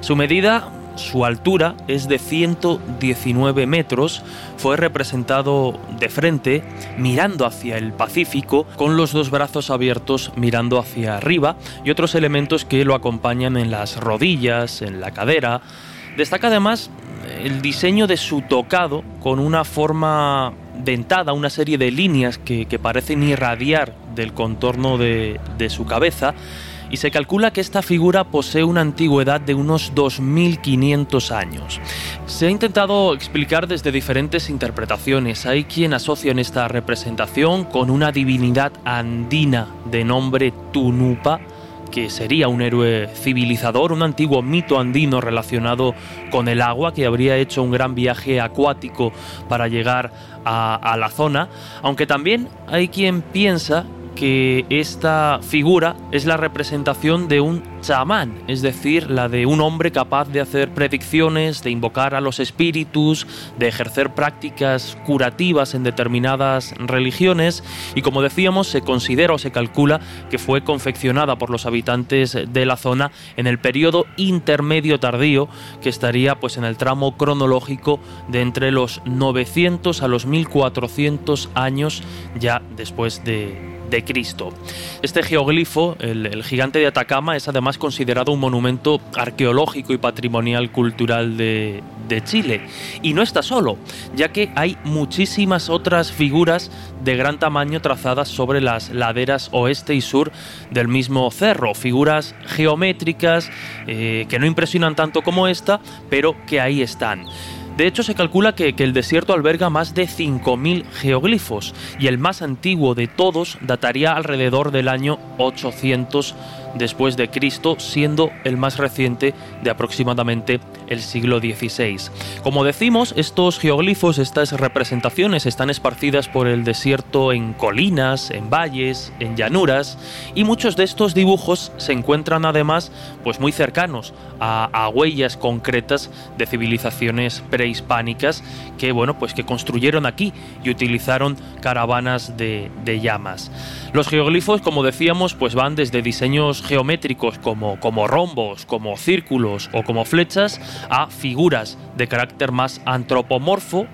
Su medida su altura es de 119 metros, fue representado de frente, mirando hacia el Pacífico, con los dos brazos abiertos mirando hacia arriba y otros elementos que lo acompañan en las rodillas, en la cadera. Destaca además el diseño de su tocado con una forma dentada, una serie de líneas que, parecen irradiar del contorno de, de su cabeza y se calcula que esta figura posee una antigüedad de unos 2500 años. Se ha intentado explicar desde diferentes interpretaciones. Hay quien asocia en esta representación con una divinidad andina de nombre Tunupa, que sería un héroe civilizador, un antiguo mito andino relacionado con el agua, que habría hecho un gran viaje acuático para llegar a, a la zona, aunque también hay quien piensa que esta figura es la representación de un chamán, es decir, la de un hombre capaz de hacer predicciones, de invocar a los espíritus, de ejercer prácticas curativas en determinadas religiones y como decíamos se considera o se calcula que fue confeccionada por los habitantes de la zona en el periodo intermedio tardío que estaría pues en el tramo cronológico de entre los 900 a los 1400 años ya después de de Cristo. Este geoglifo, el, gigante de Atacama, es además considerado un monumento arqueológico y patrimonial cultural de, Chile. Y no está solo, ya que hay muchísimas otras figuras de gran tamaño trazadas sobre las laderas oeste y sur del mismo cerro, figuras geométricas eh, que no impresionan tanto como esta, pero que ahí están. De hecho, se calcula que, el desierto alberga más de 5.000 geoglifos y el más antiguo de todos dataría alrededor del año 800 después de Cristo, siendo el más reciente de aproximadamente el siglo XVI. Como decimos, estos geoglifos, estas representaciones están esparcidas por el desierto en colinas, en valles, en llanuras, y muchos de estos dibujos se encuentran además pues muy cercanos a, huellas concretas de civilizaciones prehispánicas que bueno pues que construyeron aquí y utilizaron caravanas de, de llamas. Los geoglifos, como decíamos, pues van desde diseños geométricos como, como rombos, como círculos o como flechas, a figuras de carácter más antropomorfo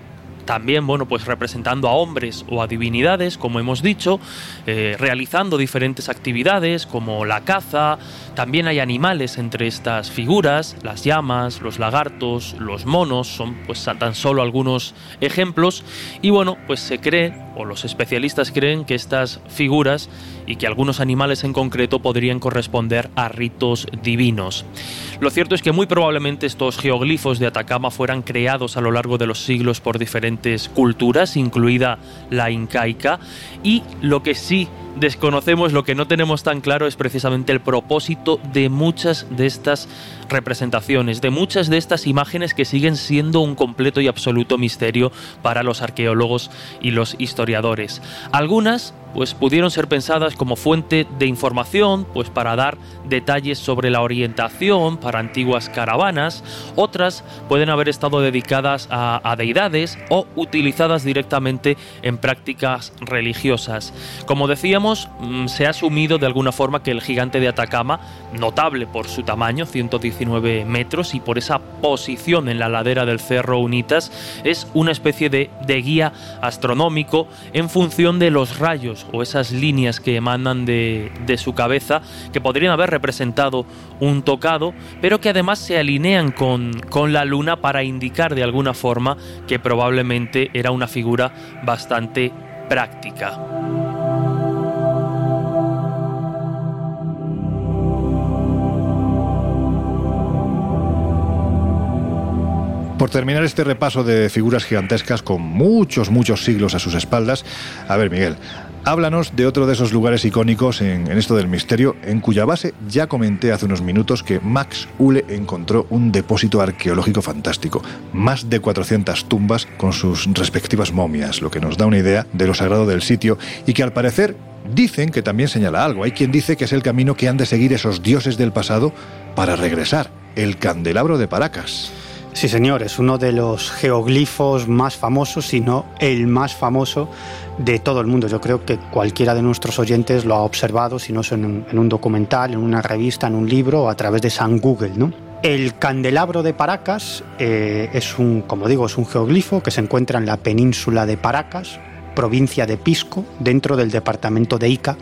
también, bueno, pues representando a hombres o a divinidades, como hemos dicho, eh, realizando diferentes actividades como la caza. También hay animales entre estas figuras, las llamas, los lagartos, los monos, son pues tan solo algunos ejemplos. Y bueno, pues se cree o los especialistas creen que estas figuras y que algunos animales en concreto podrían corresponder a ritos divinos. Lo cierto es que muy probablemente estos geoglifos de Atacama fueran creados a lo largo de los siglos por diferentes culturas, incluida la incaica, y lo que sí desconocemos, lo que no tenemos tan claro es precisamente el propósito de muchas de estas representaciones, de muchas de estas imágenes que siguen siendo un completo y absoluto misterio para los arqueólogos y los historiadores. Algunas pues pudieron ser pensadas como fuente de información, pues para dar detalles sobre la orientación para antiguas caravanas, otras pueden haber estado dedicadas a, a deidades o utilizadas directamente en prácticas religiosas. Como decíamos, mm, se ha asumido de alguna forma que el gigante de Atacama, notable por su tamaño, 119 metros, y por esa posición en la ladera del Cerro Unitas, es una especie de, de guía astronómico en función de los rayos o esas líneas que emanan de, su cabeza que podrían haber representado un tocado, pero que además se alinean con, con la luna para indicar de alguna forma que probablemente era una figura bastante práctica. Por terminar este repaso de figuras gigantescas con muchos, muchos siglos a sus espaldas, a ver Miguel, Háblanos de otro de esos lugares icónicos en, esto del misterio, en cuya base ya comenté hace unos minutos que Max Ule encontró un depósito arqueológico fantástico, más de 400 tumbas con sus respectivas momias, lo que nos da una idea de lo sagrado del sitio y que al parecer dicen que también señala algo. Hay quien dice que es el camino que han de seguir esos dioses del pasado para regresar, el candelabro de Paracas. Sí, señor, es uno de los geoglifos más famosos, si no el más famoso de todo el mundo. Yo creo que cualquiera de nuestros oyentes lo ha observado, si no es en un, documental, en una revista, en un libro o a través de San Google, ¿no? El candelabro de Paracas eh, es un, como digo, es un geoglifo que se encuentra en la península de Paracas, provincia de Pisco, dentro del departamento de Ica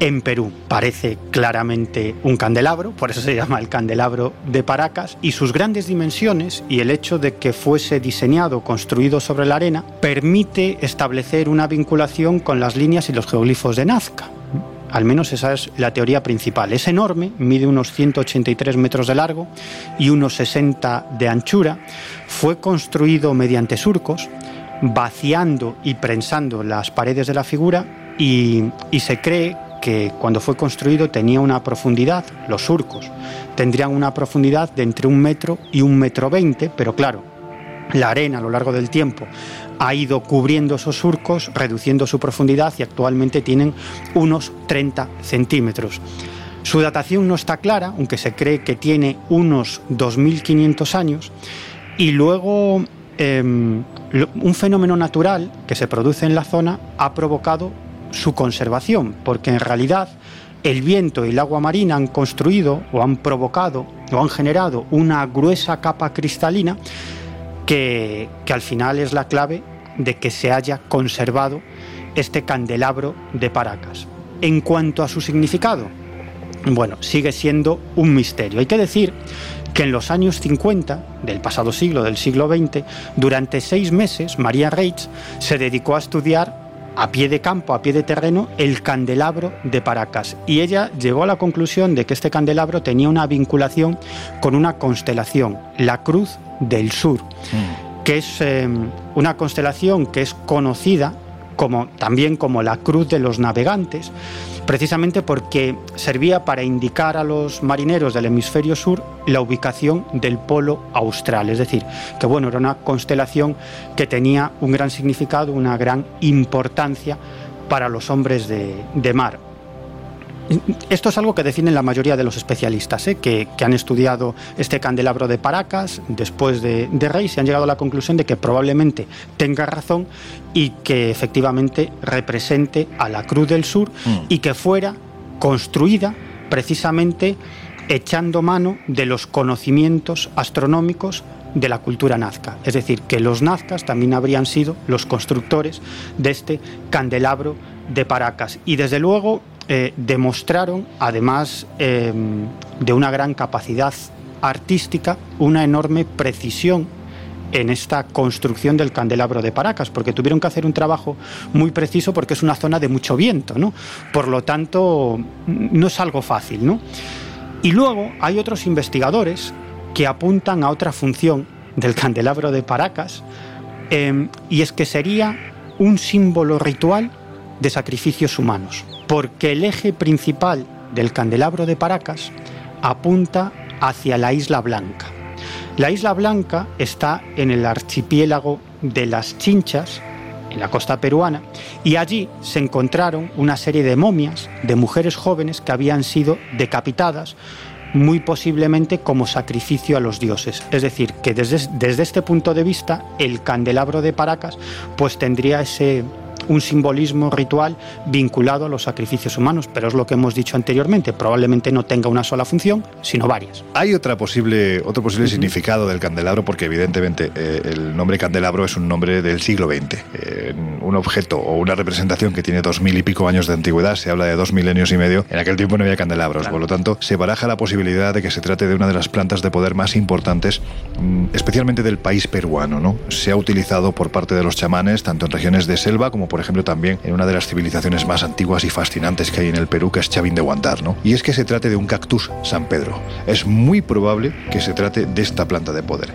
en Perú. Parece claramente un candelabro, por eso se llama el candelabro de Paracas, y sus grandes dimensiones y el hecho de que fuese diseñado, construido sobre la arena, permite establecer una vinculación con las líneas y los geoglifos de Nazca. Al menos esa es la teoría principal. Es enorme, mide unos 183 metros de largo y unos 60 de anchura. Fue construido mediante surcos, vaciando y prensando las paredes de la figura y, y se cree que cuando fue construido tenía una profundidad, los surcos tendrían una profundidad de entre un metro y un metro veinte, pero claro, la arena a lo largo del tiempo ha ido cubriendo esos surcos, reduciendo su profundidad y actualmente tienen unos 30 centímetros. Su datación no está clara, aunque se cree que tiene unos 2.500 años, y luego em, un fenómeno natural que se produce en la zona ha provocado su conservación, porque en realidad el viento y el agua marina han construido o han provocado o han generado una gruesa capa cristalina que, que al final es la clave de que se haya conservado este candelabro de Paracas. En cuanto a su significado, bueno, sigue siendo un misterio. Hay que decir que en los años 50 del pasado siglo, del siglo XX, durante seis meses, María Reitz se dedicó a estudiar a pie de campo, a pie de terreno, el candelabro de Paracas. Y ella llegó a la conclusión de que este candelabro tenía una vinculación con una constelación, la Cruz del Sur, mm. que es eh, una constelación que es conocida como, también como la Cruz de los Navegantes, precisamente porque servía para indicar a los marineros del hemisferio sur la ubicación del polo austral. Es decir, que bueno, era una constelación que tenía un gran significado, una gran importancia para los hombres de, de mar. Esto es algo que definen la mayoría de los especialistas, ¿eh? que, han estudiado este candelabro de Paracas después de, de Rey, se han llegado a la conclusión de que probablemente tenga razón y que efectivamente represente a la Cruz del Sur mm. y que fuera construida precisamente echando mano de los conocimientos astronómicos de la cultura nazca. Es decir, que los nazcas también habrían sido los constructores de este candelabro de Paracas. Y desde luego eh, demostraron, además em, de una gran capacidad artística, una enorme precisión en esta construcción del candelabro de Paracas, porque tuvieron que hacer un trabajo muy preciso porque es una zona de mucho viento, ¿no? Por lo tanto, no es algo fácil, ¿no? Y luego hay otros investigadores que apuntan a otra función del candelabro de Paracas, em, y es que sería un símbolo ritual de sacrificios humanos, porque el eje principal del candelabro de Paracas apunta hacia la Isla Blanca. La Isla Blanca está en el archipiélago de las Chinchas, en la costa peruana, y allí se encontraron una serie de momias de mujeres jóvenes que habían sido decapitadas muy posiblemente como sacrificio a los dioses. Es decir, que desde, desde este punto de vista el candelabro de Paracas pues tendría ese, un simbolismo ritual vinculado a los sacrificios humanos, pero es lo que hemos dicho anteriormente, probablemente no tenga una sola función, sino varias. Hay otra posible, otro posible significado del candelabro, porque evidentemente eh, el nombre candelabro es un nombre del siglo XX. un objeto o una representación que tiene dos mil y pico años de antigüedad, se habla de dos milenios y medio, en aquel tiempo no había candelabros, por lo tanto se baraja la posibilidad de que se trate de una de las plantas de poder más importantes, mm, especialmente del país peruano. ¿no? Se ha utilizado por parte de los chamanes, tanto en regiones de selva como por por ejemplo, también en una de las civilizaciones más antiguas y fascinantes que hay en el Perú, que es Chavín de Guantar, ¿no? Y es que se trate de un cactus San Pedro. Es muy probable que se trate de esta planta de poder.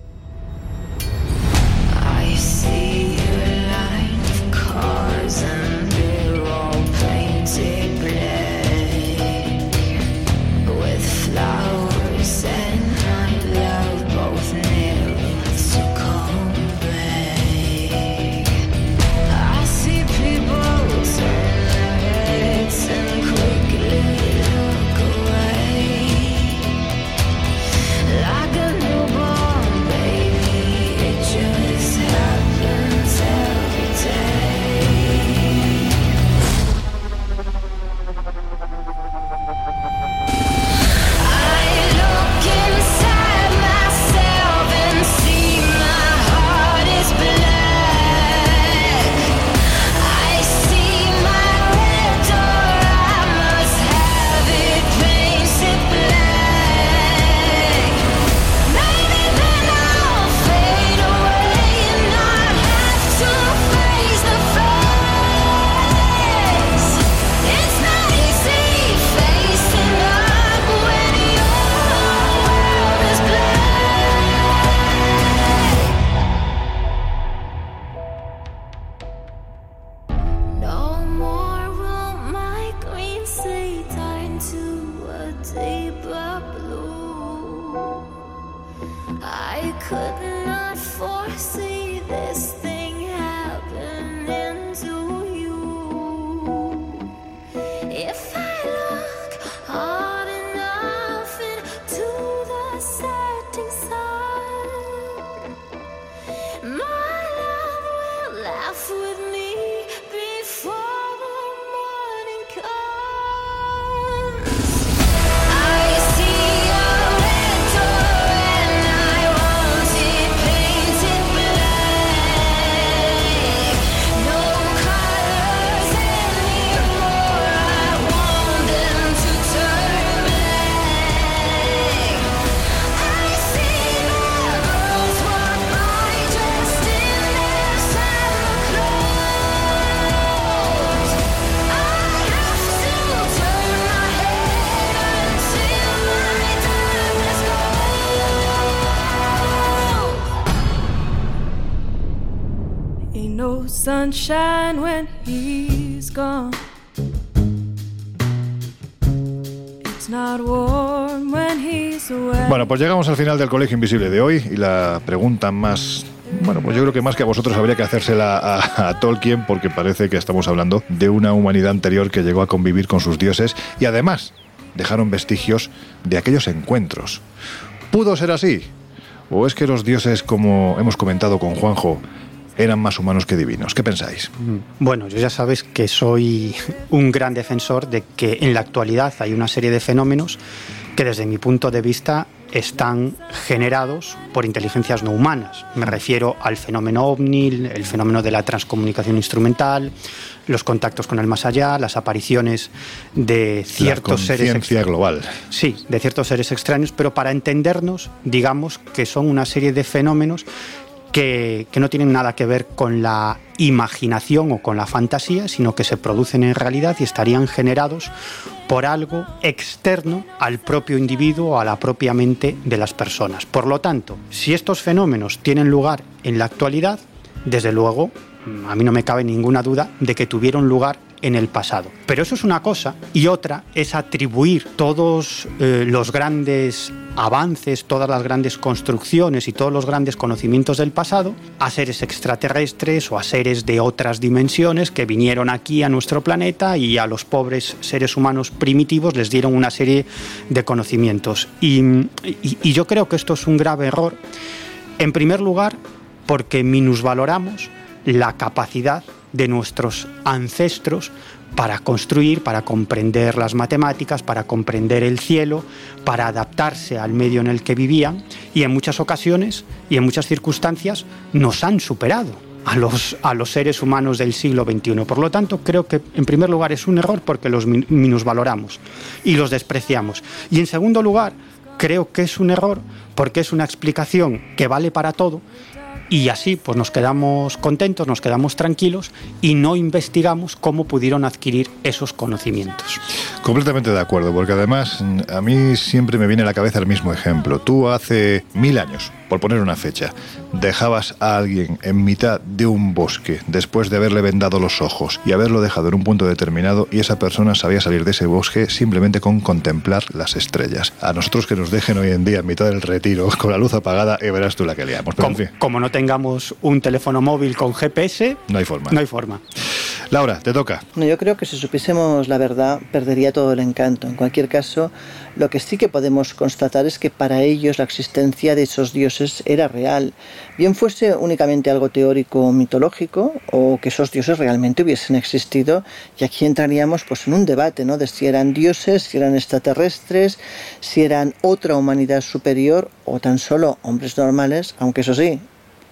Bueno, pues llegamos al final del Colegio Invisible de hoy y la pregunta más bueno, pues yo creo que más que a vosotros habría que hacérsela a, a Tolkien porque parece que estamos hablando de una humanidad anterior que llegó a convivir con sus dioses y además dejaron vestigios de aquellos encuentros. ¿Pudo ser así? ¿O es que los dioses, como hemos comentado con Juanjo, eran más humanos que divinos. ¿Qué pensáis? Mm, bueno, yo ya sabes que soy un gran defensor de que en la actualidad hay una serie de fenómenos que desde mi punto de vista están generados por inteligencias no humanas. Me refiero al fenómeno ovni, el fenómeno de la transcomunicación instrumental, los contactos con el más allá, las apariciones de ciertos la seres global. Sí, de ciertos seres extraños, pero para entendernos, digamos que son una serie de fenómenos que, no tienen nada que ver con la imaginación o con la fantasía, sino que se producen en realidad y estarían generados por algo externo al propio individuo o a la propia mente de las personas. Por lo tanto, si estos fenómenos tienen lugar en la actualidad, desde luego, a mí no me cabe ninguna duda de que tuvieron lugar en el pasado. Pero eso es una cosa y otra es atribuir todos eh, los grandes avances, todas las grandes construcciones y todos los grandes conocimientos del pasado a seres extraterrestres o a seres de otras dimensiones que vinieron aquí a nuestro planeta y a los pobres seres humanos primitivos les dieron una serie de conocimientos. y, y yo creo que esto es un grave error. En primer lugar, porque minusvaloramos la capacidad de nuestros ancestros para construir, para comprender las matemáticas, para comprender el cielo, para adaptarse al medio en el que vivían y en muchas ocasiones y en muchas circunstancias nos han superado a los, a los seres humanos del siglo XXI. Por lo tanto, creo que en primer lugar es un error porque los minusvaloramos y los despreciamos. Y en segundo lugar, creo que es un error porque es una explicación que vale para todo y así pues nos quedamos contentos, nos quedamos tranquilos y no investigamos cómo pudieron adquirir esos conocimientos. Completamente de acuerdo, porque además a mí siempre me viene a la cabeza el mismo ejemplo. Tú hace mil años, por poner una fecha, dejabas a alguien en mitad de un bosque después de haberle vendado los ojos y haberlo dejado en un punto determinado y esa persona sabía salir de ese bosque simplemente con contemplar las estrellas. A nosotros que nos dejen hoy en día en mitad del retiro con la luz apagada y verás tú la que. Pero, como, como no tengamos un teléfono móvil con GPS, no hay forma. No hay forma. Laura, te toca. No, yo creo que si supiésemos la verdad perdería todo el encanto. En cualquier caso, lo que sí que podemos constatar es que para ellos la existencia de esos dioses era real, bien fuese únicamente algo teórico o mitológico o que esos dioses realmente hubiesen existido. Y aquí entraríamos pues en un debate, ¿no? De si eran dioses, si eran extraterrestres, si eran otra humanidad superior o tan solo hombres normales, aunque eso sí,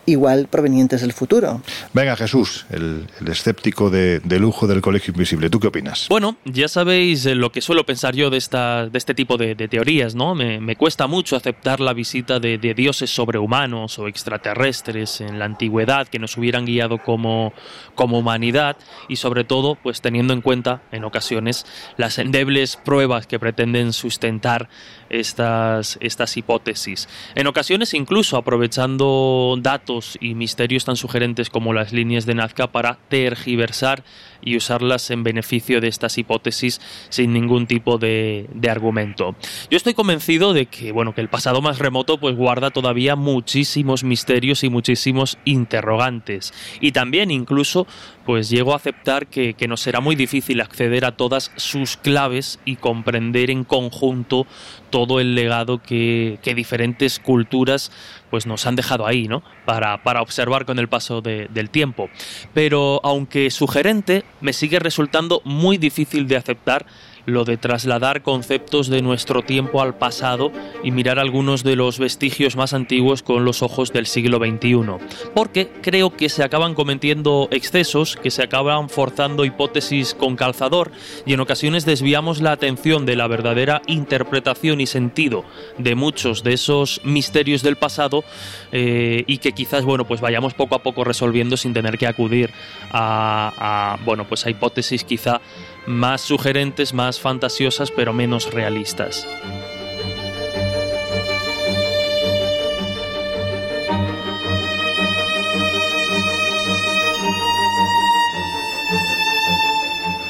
igual provenientes del futuro. Venga, Jesús, el, escéptico de, lujo del Colegio Invisible, ¿tú qué opinas? Bueno, ya sabéis eh, lo que suelo pensar yo de, esta, de este tipo de, teorías, ¿no? Me, cuesta mucho aceptar la visita de, dioses sobrehumanos o extraterrestres en la antigüedad que nos hubieran guiado como, como humanidad y sobre todo, pues teniendo en cuenta en ocasiones las endebles pruebas que pretenden sustentar estas, estas hipótesis. En ocasiones incluso aprovechando datos y misterios tan sugerentes como las líneas de Nazca para tergiversar y usarlas en beneficio de estas hipótesis sin ningún tipo de, argumento. Yo estoy convencido de que, bueno, que el pasado más remoto pues guarda todavía muchísimos misterios y muchísimos interrogantes. Y también incluso pues llego a aceptar que, que nos será muy difícil acceder a todas sus claves y comprender en conjunto todo el legado que, que diferentes culturas pues nos han dejado ahí, ¿no? Para, para observar con el paso del tiempo. Pero aunque sugerente, me sigue resultando muy difícil de aceptar lo de trasladar conceptos de nuestro tiempo al pasado y mirar algunos de los vestigios más antiguos con los ojos del siglo XXI. Porque creo que se acaban cometiendo excesos, que se acaban forzando hipótesis con calzador y en ocasiones desviamos la atención de la verdadera interpretación y sentido de muchos de esos misterios del pasado eh, y que quizás bueno pues vayamos poco a poco resolviendo sin tener que acudir a, a bueno pues a hipótesis quizá más sugerentes, más fantasiosas, pero menos realistas.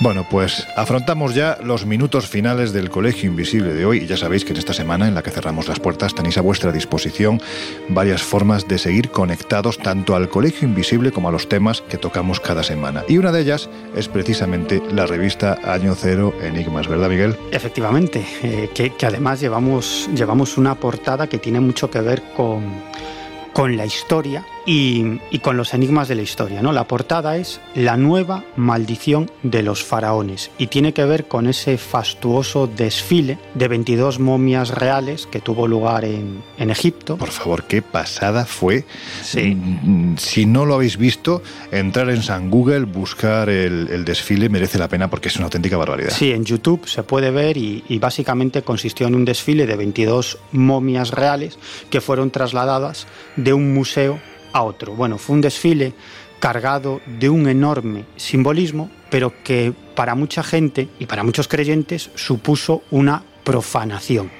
Bueno, pues afrontamos ya los minutos finales del Colegio Invisible de hoy y ya sabéis que en esta semana en la que cerramos las puertas tenéis a vuestra disposición varias formas de seguir conectados tanto al Colegio Invisible como a los temas que tocamos cada semana. Y una de ellas es precisamente la revista Año Cero Enigmas, ¿verdad Miguel? Efectivamente, eh, que, que, además llevamos, llevamos una portada que tiene mucho que ver con, con la historia y, con los enigmas de la historia. ¿no? La portada es La nueva maldición de los faraones y tiene que ver con ese fastuoso desfile de 22 momias reales que tuvo lugar en, Egipto. Por favor, qué pasada fue. Sí. Mm, si no lo habéis visto, entrar en San Google, buscar el, desfile merece la pena porque es una auténtica barbaridad. Sí, en YouTube se puede ver y, y básicamente consistió en un desfile de 22 momias reales que fueron trasladadas de un museo a otro. Bueno, fue un desfile cargado de un enorme simbolismo, pero que para mucha gente y para muchos creyentes supuso una profanación.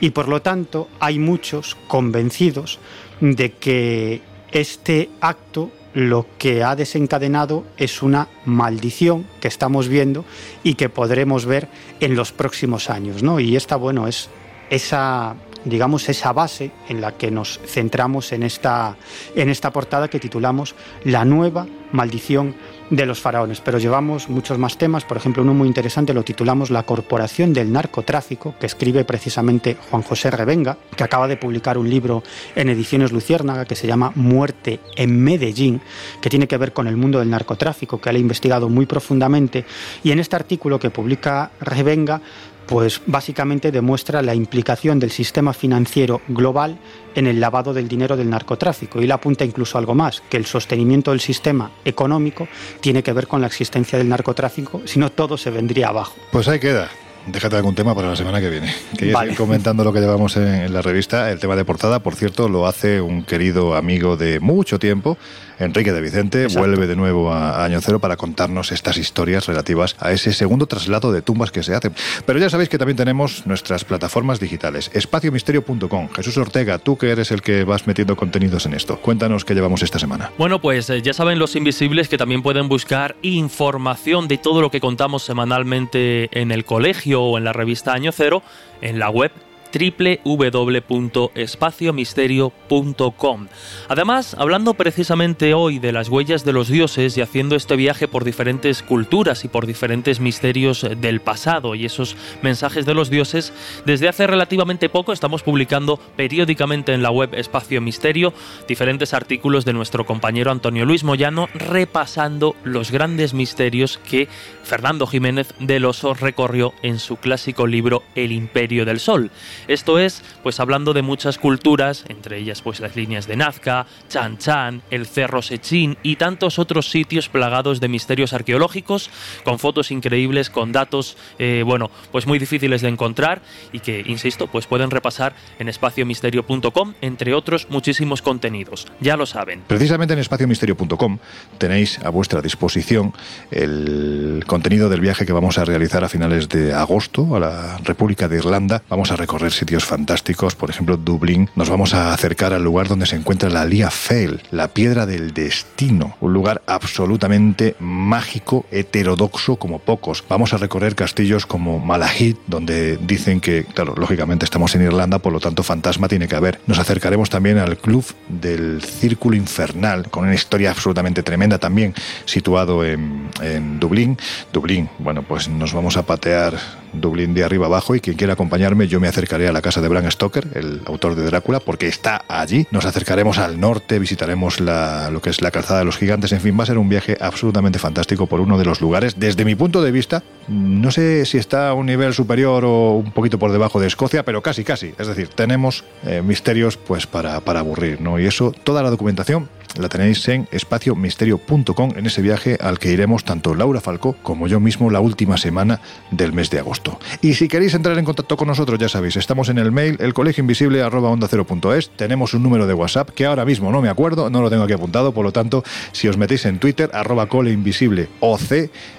Y por lo tanto hay muchos convencidos de que este acto lo que ha desencadenado es una maldición que estamos viendo y que podremos ver en los próximos años. ¿no? Y esta, bueno, es esa digamos, esa base en la que nos centramos en esta, en esta portada que titulamos La nueva maldición de los faraones. Pero llevamos muchos más temas, por ejemplo, uno muy interesante lo titulamos La Corporación del Narcotráfico, que escribe precisamente Juan José Revenga, que acaba de publicar un libro en Ediciones Luciérnaga que se llama Muerte en Medellín, que tiene que ver con el mundo del narcotráfico, que él ha investigado muy profundamente. Y en este artículo que publica Revenga, pues básicamente demuestra la implicación del sistema financiero global en el lavado del dinero del narcotráfico. Y le apunta incluso algo más, que el sostenimiento del sistema económico tiene que ver con la existencia del narcotráfico, si no todo se vendría abajo. Pues ahí queda. Déjate algún tema para la semana que viene. Quería seguir comentando lo que llevamos en, la revista. El tema de portada, por cierto, lo hace un querido amigo de mucho tiempo, Enrique de Vicente vuelve de nuevo a Año Cero para contarnos estas historias relativas a ese segundo traslado de tumbas que se hace. Pero ya sabéis que también tenemos nuestras plataformas digitales, espaciomisterio.com. Jesús Ortega, tú que eres el que vas metiendo contenidos en esto, cuéntanos qué llevamos esta semana. Bueno, pues eh, ya saben los invisibles que también pueden buscar información de todo lo que contamos semanalmente en el colegio o en la revista Año Cero en la web www.espaciomisterio.com. Además, hablando precisamente hoy de las huellas de los dioses y haciendo este viaje por diferentes culturas y por diferentes misterios del pasado y esos mensajes de los dioses, desde hace relativamente poco estamos publicando periódicamente en la web Espacio Misterio diferentes artículos de nuestro compañero Antonio Luis Moyano repasando los grandes misterios que Fernando Jiménez del Oso recorrió en su clásico libro El Imperio del Sol. Esto es, pues hablando de muchas culturas, entre ellas pues las líneas de Nazca, Chan Chan, el Cerro Sechín y tantos otros sitios plagados de misterios arqueológicos, con fotos increíbles, con datos, eh, bueno, pues muy difíciles de encontrar y que, insisto, pues pueden repasar en espaciomisterio.com, entre otros muchísimos contenidos. Ya lo saben. Precisamente en espaciomisterio.com tenéis a vuestra disposición el contenido del viaje que vamos a realizar a finales de agosto a la República de Irlanda. Vamos a recorrer sitios fantásticos, por ejemplo Dublín. Nos vamos a acercar al lugar donde se encuentra la Lia Fail, la piedra del destino, un lugar absolutamente mágico, heterodoxo como pocos. Vamos a recorrer castillos como Malahit, donde dicen que, claro, lógicamente estamos en Irlanda, por lo tanto fantasma tiene que haber. Nos acercaremos también al club del Círculo Infernal, con una historia absolutamente tremenda también, situado en, en Dublín. Dublín, bueno, pues nos vamos a patear Dublín de arriba abajo y quien quiera acompañarme, yo me acercaré a la casa de Bram Stoker, el autor de Drácula, porque está allí. Nos acercaremos al norte, visitaremos la, lo que es la calzada de los gigantes. En fin, va a ser un viaje absolutamente fantástico por uno de los lugares. Desde mi punto de vista, no sé si está a un nivel superior o un poquito por debajo de Escocia, pero casi, casi. Es decir, tenemos eh, misterios pues para, para aburrir, ¿no? Y eso, toda la documentación la tenéis en espaciomisterio.com en ese viaje al que iremos tanto Laura Falcó como yo mismo la última semana del mes de agosto. Y si queréis entrar en contacto con nosotros, ya sabéis, estamos en el mail elcolegioinvisible@onda0.es, tenemos un número de WhatsApp que ahora mismo no me acuerdo, no lo tengo aquí apuntado, por lo tanto, si os metéis en Twitter arroba coleinvisibleoc,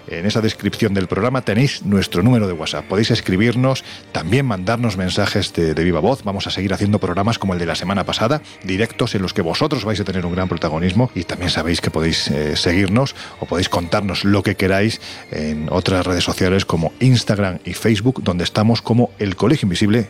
en esa descripción del programa tenéis nuestro número de WhatsApp. Podéis escribirnos, también mandarnos mensajes de, viva voz. Vamos a seguir haciendo programas como el de la semana pasada, directos en los que vosotros vais a tener un gran protagonismo y también sabéis que podéis eh, seguirnos o podéis contarnos lo que queráis en otras redes sociales como Instagram y Facebook, donde estamos como El Colegio Invisible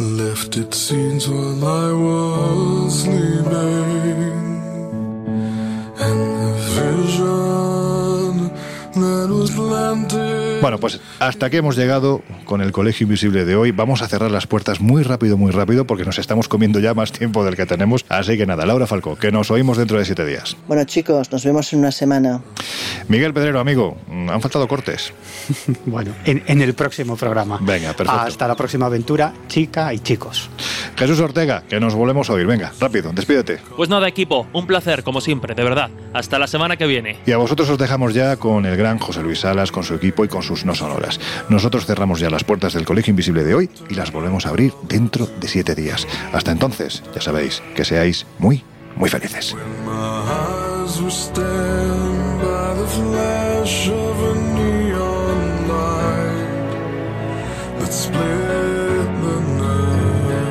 Left its scenes while I was sleeping, And the vision that was planted Bueno, pues hasta aquí hemos llegado con el Colegio Invisible de hoy. Vamos a cerrar las puertas muy rápido, muy rápido, porque nos estamos comiendo ya más tiempo del que tenemos. Así que nada, Laura Falco, que nos oímos dentro de siete días. Bueno, chicos, nos vemos en una semana. Miguel Pedrero, amigo, han faltado cortes. bueno, en, el próximo programa. Venga, perfecto. Hasta la próxima aventura, chica y chicos. Jesús Ortega, que nos volvemos a oír. Venga, rápido, despídete. Pues nada, equipo, un placer, como siempre, de verdad. Hasta la semana que viene. Y a vosotros os dejamos ya con el gran José Luis Salas, con su equipo y con sus no sonoras. Nosotros cerramos ya las puertas del Colegio Invisible de hoy y las volvemos a abrir dentro de siete días. Hasta entonces, ya sabéis, que seáis muy, muy felices.